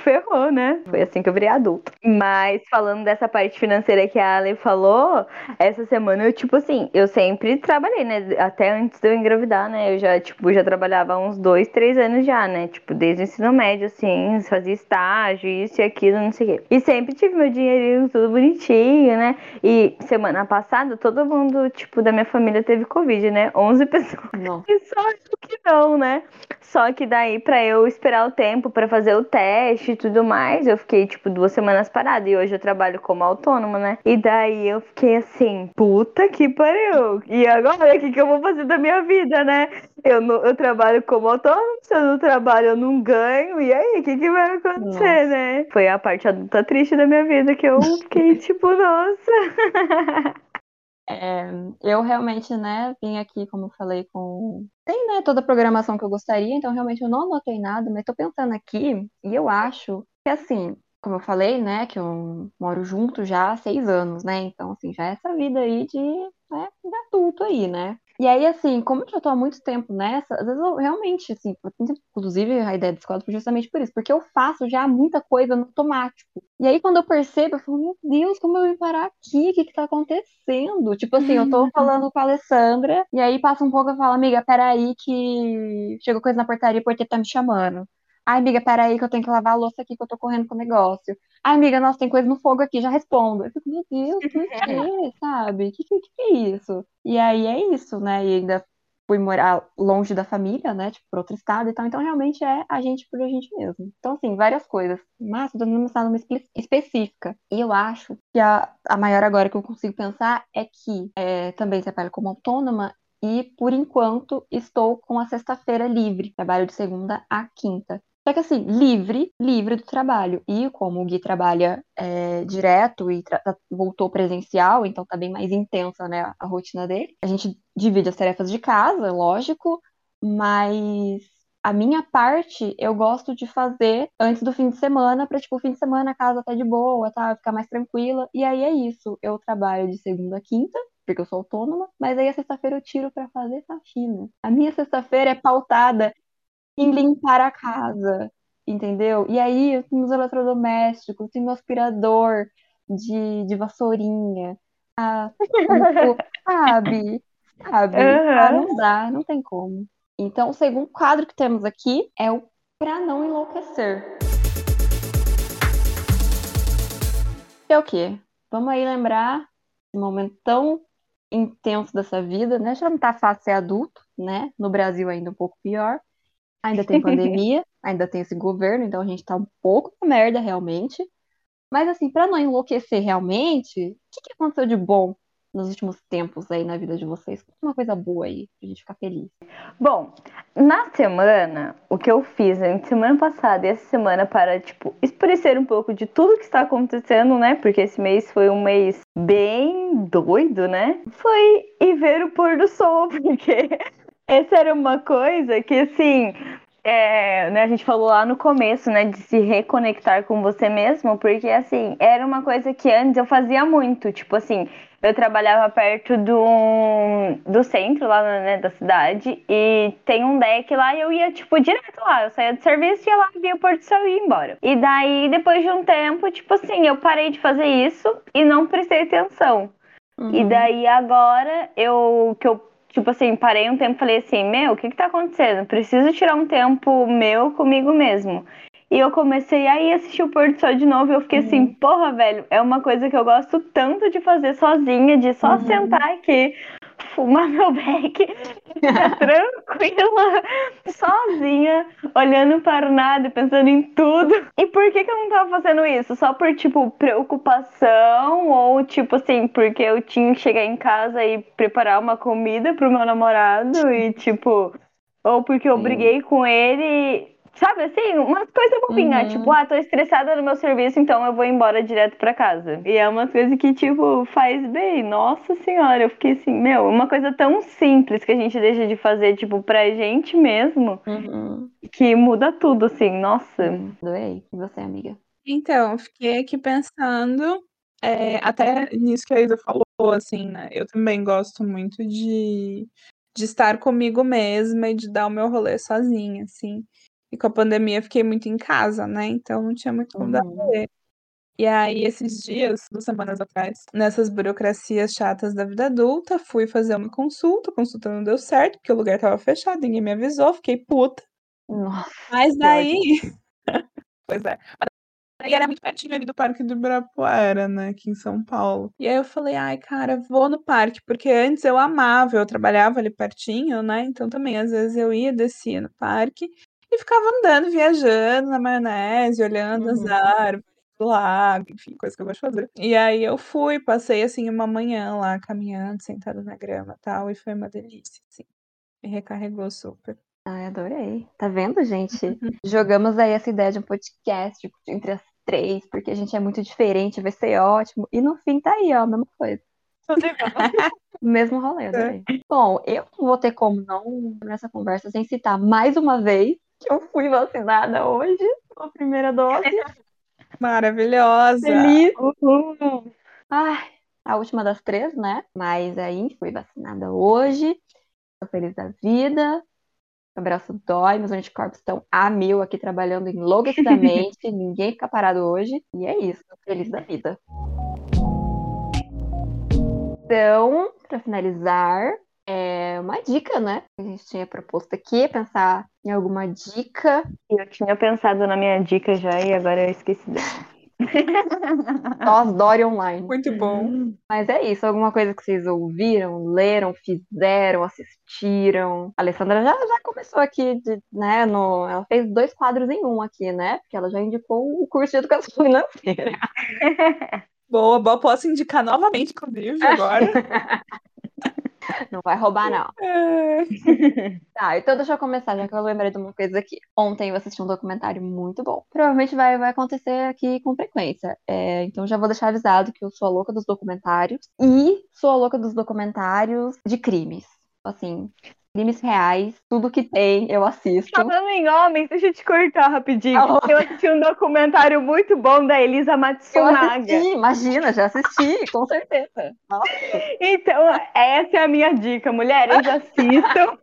Ferrou, né? Foi assim que eu virei adulto. Mas falando dessa parte financeira que a Ale falou, essa semana eu, tipo assim, eu sempre trabalhei, né? Até antes de eu engravidar, né? Eu já, tipo, já trabalhava há uns dois, três anos já, né? Tipo, desde o ensino médio, assim, fazia estágio, isso e aquilo, não sei o quê. E sempre tive meu dinheirinho tudo bonitinho, né? E semana passada, todo mundo, tipo, da minha família teve Covid, né? 11 pessoas. Nossa. E só eu que não, né? Só que daí, pra eu esperar o tempo pra fazer o teste e tudo mais, eu fiquei, tipo, duas semanas parada. E hoje eu trabalho como autônoma, né? E daí eu fiquei assim, puta que pariu. E agora, o que, que eu vou fazer da minha vida, né? Eu, não, eu trabalho como autônomo, se eu não trabalho, eu não ganho. E aí, o que, que vai acontecer, Nossa. né? Foi a parte adulta triste da minha vida que eu fiquei, tipo, nossa. É, eu realmente, né, vim aqui, como eu falei, com. Tem, né, toda a programação que eu gostaria, então realmente eu não anotei nada, mas tô pensando aqui, e eu acho que, assim, como eu falei, né, que eu moro junto já há seis anos, né, então, assim, já é essa vida aí de, né, de adulto aí, né. E aí, assim, como eu já tô há muito tempo nessa, às vezes eu realmente, assim, inclusive a ideia da escola foi justamente por isso, porque eu faço já muita coisa no automático. E aí, quando eu percebo, eu falo, meu Deus, como eu vim parar aqui? O que que tá acontecendo? Tipo assim, eu tô falando com a Alessandra, e aí passa um pouco eu falo, amiga, peraí que chegou coisa na portaria, porque tá me chamando. Ai, amiga, peraí que eu tenho que lavar a louça aqui, que eu tô correndo com o negócio. Ai, amiga, nossa, tem coisa no fogo aqui, já respondo. Eu fico, meu Deus, por quê? Sabe? Que que, que que é isso? E aí é isso, né? E ainda fui morar longe da família, né? Tipo, para outro estado e tal. Então, realmente é a gente por a gente mesmo. Então, assim, várias coisas. Mas, tô dando uma numa espe- específica. E eu acho que a, a maior agora que eu consigo pensar é que é, também trabalho como autônoma e, por enquanto, estou com a sexta-feira livre. Trabalho de segunda a quinta. Só que assim, livre, livre do trabalho. E como o Gui trabalha é, direto e tra- tá- voltou presencial, então tá bem mais intensa, né, a rotina dele. A gente divide as tarefas de casa, lógico, mas a minha parte eu gosto de fazer antes do fim de semana, pra tipo, o fim de semana a casa tá de boa, tá? Ficar mais tranquila. E aí é isso. Eu trabalho de segunda a quinta. Porque eu sou autônoma, mas aí a sexta-feira eu tiro pra fazer faxina. A minha sexta-feira é pautada em limpar a casa, entendeu? E aí eu tenho os eletrodomésticos, tenho o aspirador de, de vassourinha, ah, tipo, sabe? Sabe? Ah, Aham. não dá, não tem como. Então, o segundo quadro que temos aqui é o Pra Não Enlouquecer. Que é o quê? Vamos aí lembrar um momento tão intenso dessa vida, né? Já não tá fácil ser adulto, né? No Brasil ainda um pouco pior. Ainda tem pandemia, ainda tem esse governo, então a gente tá um pouco na merda realmente. Mas assim, pra não enlouquecer realmente, o que que aconteceu de bom nos últimos tempos aí na vida de vocês? Uma coisa boa aí, pra gente ficar feliz. Bom, na semana, o que eu fiz entre semana passada e essa semana para, tipo, escurecer um pouco de tudo que está acontecendo, né? Porque esse mês foi um mês bem doido, né? Foi ir ver o pôr do sol, porque essa era uma coisa que, assim, é, né, a gente falou lá no começo, né, de se reconectar com você mesmo, porque, assim, era uma coisa que antes eu fazia muito, tipo assim, eu trabalhava perto do, do centro lá, né, da cidade, e tem um deck lá e eu ia, tipo, direto lá. Eu saía do serviço, ia lá, via o Porto do Sol e ia embora. E daí, depois de um tempo, tipo assim, eu parei de fazer isso e não prestei atenção. E Uhum. daí agora eu que eu tipo assim, parei um tempo e falei assim, meu, o que que tá acontecendo? Preciso tirar um tempo meu comigo mesmo. E eu comecei a ir assistir o pôr do sol de novo e eu fiquei assim, Uhum. porra, velho, é uma coisa que eu gosto tanto de fazer sozinha, de só Uhum. sentar aqui, fumar meu beck, ficar tranquila, sozinha, olhando para o nada, pensando em tudo. E por que que eu não tava fazendo isso? Só por, tipo, preocupação ou, tipo assim, porque eu tinha que chegar em casa e preparar uma comida pro meu namorado e, tipo, ou porque eu briguei com ele, sabe assim, umas coisas bobinhas, Uhum. tipo, ah, tô estressada no meu serviço, então eu vou embora direto pra casa. E é uma coisa que, tipo, faz bem. Nossa senhora, eu fiquei assim, meu, uma coisa tão simples que a gente deixa de fazer, tipo, pra gente mesmo, Uhum. que muda tudo, assim, nossa. Adorei. E você, amiga? Então, fiquei aqui pensando, é, até nisso que a Isa falou, assim, né? Eu também gosto muito de, de estar comigo mesma e de dar o meu rolê sozinha, assim. E com a pandemia eu fiquei muito em casa, né? Então não tinha muito como dar Uhum. rolê. E aí, esses dias, duas semanas atrás, nessas burocracias chatas da vida adulta, fui fazer uma consulta, a consulta não deu certo, porque o lugar tava fechado, ninguém me avisou, fiquei puta. Nossa, Mas daí. pois é. Daí era muito pertinho ali do Parque do Ibirapuera, né? Aqui em São Paulo. E aí eu falei, ai, cara, vou no parque, porque antes eu amava, eu trabalhava ali pertinho, né? Então também, às vezes eu ia, descia no parque e ficava andando, viajando na maionese, olhando as Uhum. árvores do lago, enfim, coisa que eu gosto de fazer. E aí eu fui, passei assim uma manhã lá caminhando, sentada na grama e tal, e foi uma delícia, assim. Me recarregou super. Ai, adorei. Tá vendo, gente? Jogamos aí essa ideia de um podcast entre as três, porque a gente é muito diferente, vai ser ótimo. E no fim tá aí, ó, a mesma coisa. Mesmo rolê, adorei. Bom, eu não vou ter como não nessa conversa sem citar mais uma vez que eu fui vacinada hoje, a primeira dose. Maravilhosa! Feliz. Uhul. Ai, a última das três, né? Mas aí fui vacinada hoje. Tô feliz da vida. O braço dói, meus anticorpos estão a mil aqui trabalhando enlouquecidamente. ninguém fica parado hoje. E é isso, feliz da vida. Então, para finalizar, é uma dica, né? A gente tinha proposto aqui, pensar em alguma dica. Eu tinha pensado na minha dica já e agora eu esqueci dela. Nós Dory Online. Muito bom. Mas é isso, alguma coisa que vocês ouviram, leram, fizeram, assistiram. A Alessandra já, já começou aqui, de, né? No, ela fez dois quadros em um aqui, né? Porque ela já indicou o curso de educação financeira. Boa, boa. Posso indicar novamente, inclusive, agora. Não vai roubar, não. É. Tá, então deixa eu começar, já que eu lembrei de uma coisa aqui. Ontem eu assisti um documentário muito bom. Provavelmente vai, vai acontecer aqui com frequência. É, então já vou deixar avisado que eu sou a louca dos documentários. E sou a louca dos documentários de crimes. Assim, crimes reais, tudo que tem, eu assisto. Falando em homens, deixa eu te cortar rapidinho. Ah, Eu assisti um documentário muito bom da Elisa Eu Matsunaga. assisti, imagina, já assisti, com certeza. Nossa. Então, essa é a minha dica, mulheres, assistam.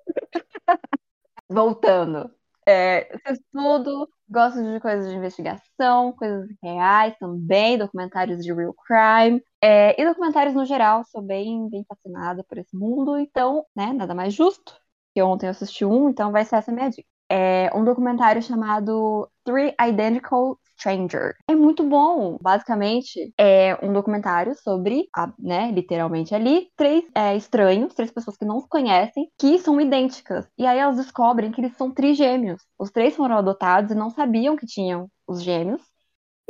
Voltando. É, eu estudo, gosto de coisas de investigação, coisas reais também, documentários de real crime, é, e documentários no geral, sou bem, bem fascinada por esse mundo, então, né, nada mais justo, que ontem eu assisti um, então vai ser essa minha dica. É um documentário chamado Three Identical Strangers. É muito bom. Basicamente, é um documentário sobre, a- né, literalmente ali, três é, estranhos, três pessoas que não se conhecem, que são idênticas. E aí elas descobrem que eles são trigêmeos. Os três foram adotados e não sabiam que tinham os gêmeos.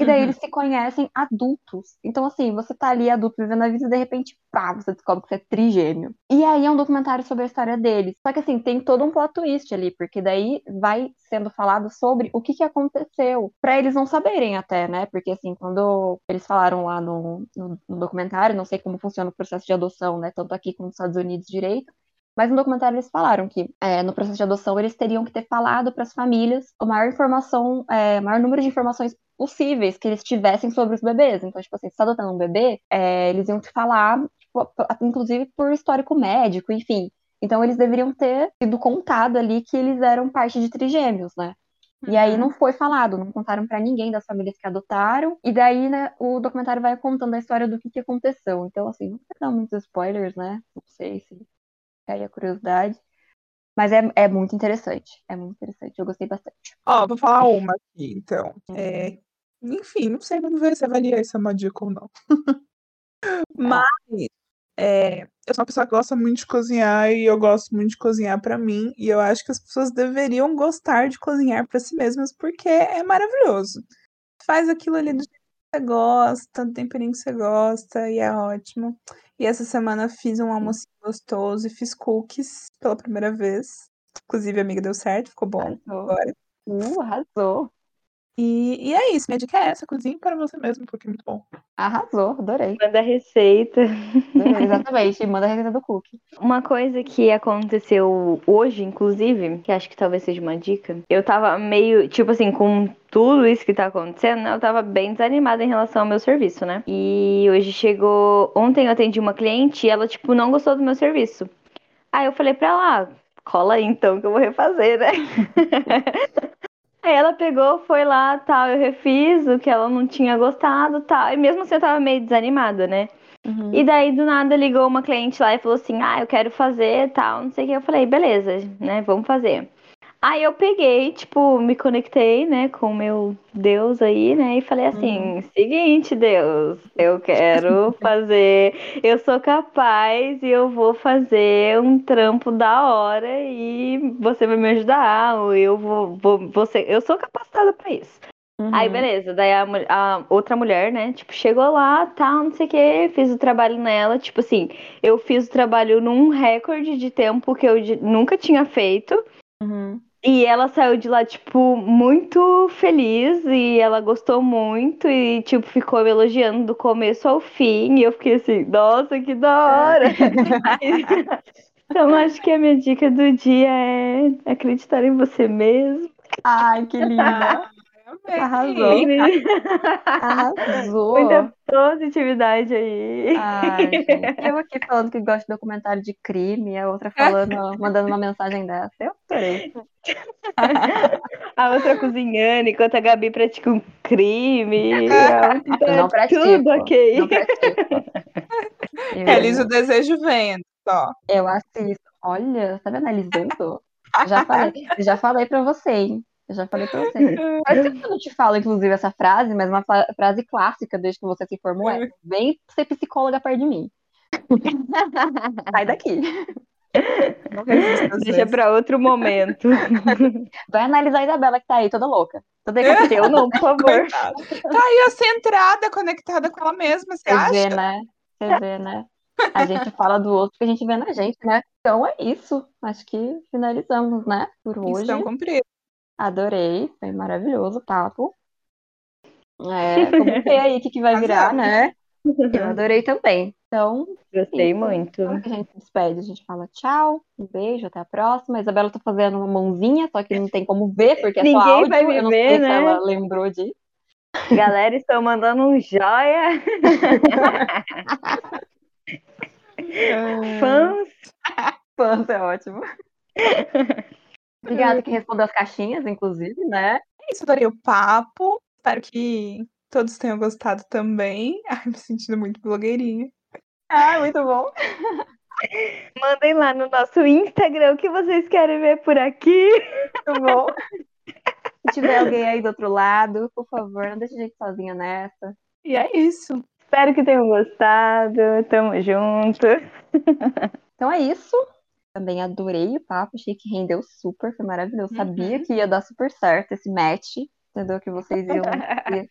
E daí Uhum. eles se conhecem adultos. Então, assim, você tá ali adulto vivendo a vida e de repente, pá, você descobre que você é trigêmeo. E aí é um documentário sobre a história deles. Só que, assim, tem todo um plot twist ali, porque daí vai sendo falado sobre o que que aconteceu. Pra eles não saberem até, né? Porque, assim, quando eles falaram lá no, no, no documentário, não sei como funciona o processo de adoção, né? Tanto aqui como nos Estados Unidos direito. Mas no documentário eles falaram que é, no processo de adoção eles teriam que ter falado para as famílias a maior informação, é, o maior número de informações possíveis que eles tivessem sobre os bebês. Então, tipo assim, se tá adotando um bebê, é, eles iam te falar, tipo, inclusive por histórico médico, enfim. Então, eles deveriam ter sido contado ali que eles eram parte de trigêmeos, né? E aí não foi falado, não contaram pra ninguém das famílias que adotaram. E daí, né, o documentário vai contando a história do que que aconteceu. Então, assim, não vou dar muitos spoilers, né? Não sei se aí a curiosidade. Mas é, é muito interessante. É muito interessante. Eu gostei bastante. Ó, vou falar uma aqui, então. É, enfim, não sei, vamos ver se avalia isso é uma dica ou não. Mas é, eu sou uma pessoa que gosta muito de cozinhar e eu gosto muito de cozinhar pra mim. E eu acho que as pessoas deveriam gostar de cozinhar pra si mesmas porque é maravilhoso. Faz aquilo ali do jeito que você gosta, do temperinho que você gosta e é ótimo. E essa semana fiz um almoço gostoso e fiz cookies pela primeira vez. Inclusive, a amiga deu certo, ficou bom Arrasou. agora. Uh, arrasou. E, e é isso, minha dica é essa, cozinhe para você mesmo, porque é muito bom. Arrasou, adorei. Manda receita. adorei exatamente. Manda a receita do cookie. Uma coisa que aconteceu hoje, inclusive, que acho que talvez seja uma dica, eu tava meio, tipo assim, com tudo isso que tá acontecendo, né, eu tava bem desanimada em relação ao meu serviço, né? E hoje chegou. Ontem eu atendi uma cliente e ela, tipo, não gostou do meu serviço. Aí eu falei pra ela, ah, cola aí então que eu vou refazer, né? Aí ela pegou, foi lá, tal, eu refiz o que ela não tinha gostado, tal. E mesmo assim eu tava meio desanimada, né? Uhum. E daí, do nada, ligou uma cliente lá e falou assim: Ah, eu quero fazer tal, não sei o que. Eu falei: Beleza, né? Vamos fazer. Aí eu peguei, tipo, me conectei, né, com o meu Deus aí, né? E falei assim: Seguinte, Deus, eu quero fazer, eu sou capaz e eu vou fazer um trampo da hora e você vai me ajudar, ou eu vou, vou você, eu sou capacitada pra isso. Aí, Uhum. beleza. Daí a, a outra mulher, né? Tipo, chegou lá, tal, não sei o que, fiz o trabalho nela. Tipo assim, eu fiz o trabalho num recorde de tempo que eu nunca tinha feito. Uhum. E ela saiu de lá, tipo, muito feliz e ela gostou muito e, tipo, ficou me elogiando do começo ao fim. E eu fiquei assim, nossa, que da hora! então, acho que a minha dica do dia é acreditar em você mesmo. Ai, que linda. Também. Arrasou. Arrasou. Muita positividade aí. Ai. Eu aqui falando que gosto de documentário de crime, a outra falando, mandando uma mensagem dessa. Eu adorei. A outra cozinhando, enquanto a Gabi pratica um crime. Eu não pratico. Tudo ok. Não pratico. Realiza o desejo vendo. Só. Eu assisto. Olha, tá me analisando? Já falei, já falei pra você, hein? Eu já falei pra você. Faz tempo que eu não te falo, inclusive, essa frase, mas uma frase clássica desde que você se formou é: vem ser psicóloga perto de mim. Sai daqui. Deixa pra outro momento. Vai analisar a Isabela que tá aí, toda louca. Toda Eu encaixada. não, por favor. Coitada. Tá aí a centrada, conectada com ela mesma, você Você vê, acha? né? Você vê, né? A gente fala do outro que a gente vê na gente, né? Então é isso. Acho que finalizamos, né? Por hoje. Missão cumprida. Adorei. Foi maravilhoso o papo. É, vamos ver aí o que, que vai virar, né? Eu adorei também. Então, Gostei Isso. muito. a gente se despede, a gente fala tchau, um beijo, até a próxima. A Isabela tá fazendo uma mãozinha, só que não tem como ver, porque é só Ninguém áudio. vai me Eu não ver, sei se né? ela lembrou disso. Galera, estou mandando um joia. Fãs. Fãs é ótimo. Obrigada que respondeu as caixinhas, inclusive, né? É isso, adorei o papo. Espero que todos tenham gostado também. Ai, me sentindo muito blogueirinha. Ah, muito bom. Mandem lá no nosso Instagram o que vocês querem ver por aqui. Muito bom. Se tiver alguém aí do outro lado, por favor, não deixe a gente sozinha nessa. E é isso. Espero que tenham gostado. Tamo junto. Então é isso. Também adorei o papo, achei que rendeu super, foi maravilhoso. Sabia Uhum. que ia dar super certo esse match, entendeu? Que vocês iam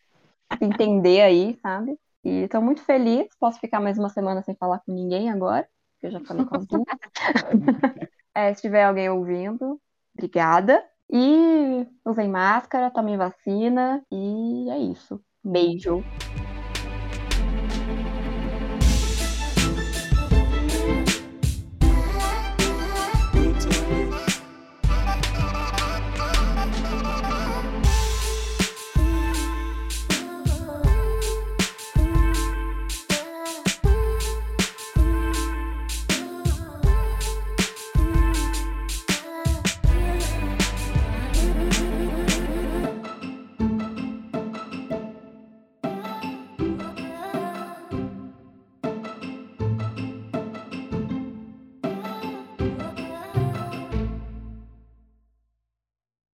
se entender aí, sabe? E tô muito feliz. Posso ficar mais uma semana sem falar com ninguém agora, porque eu já falei com as duas. É, se tiver alguém ouvindo, obrigada. E usem máscara, tomem vacina, e é isso. Beijo.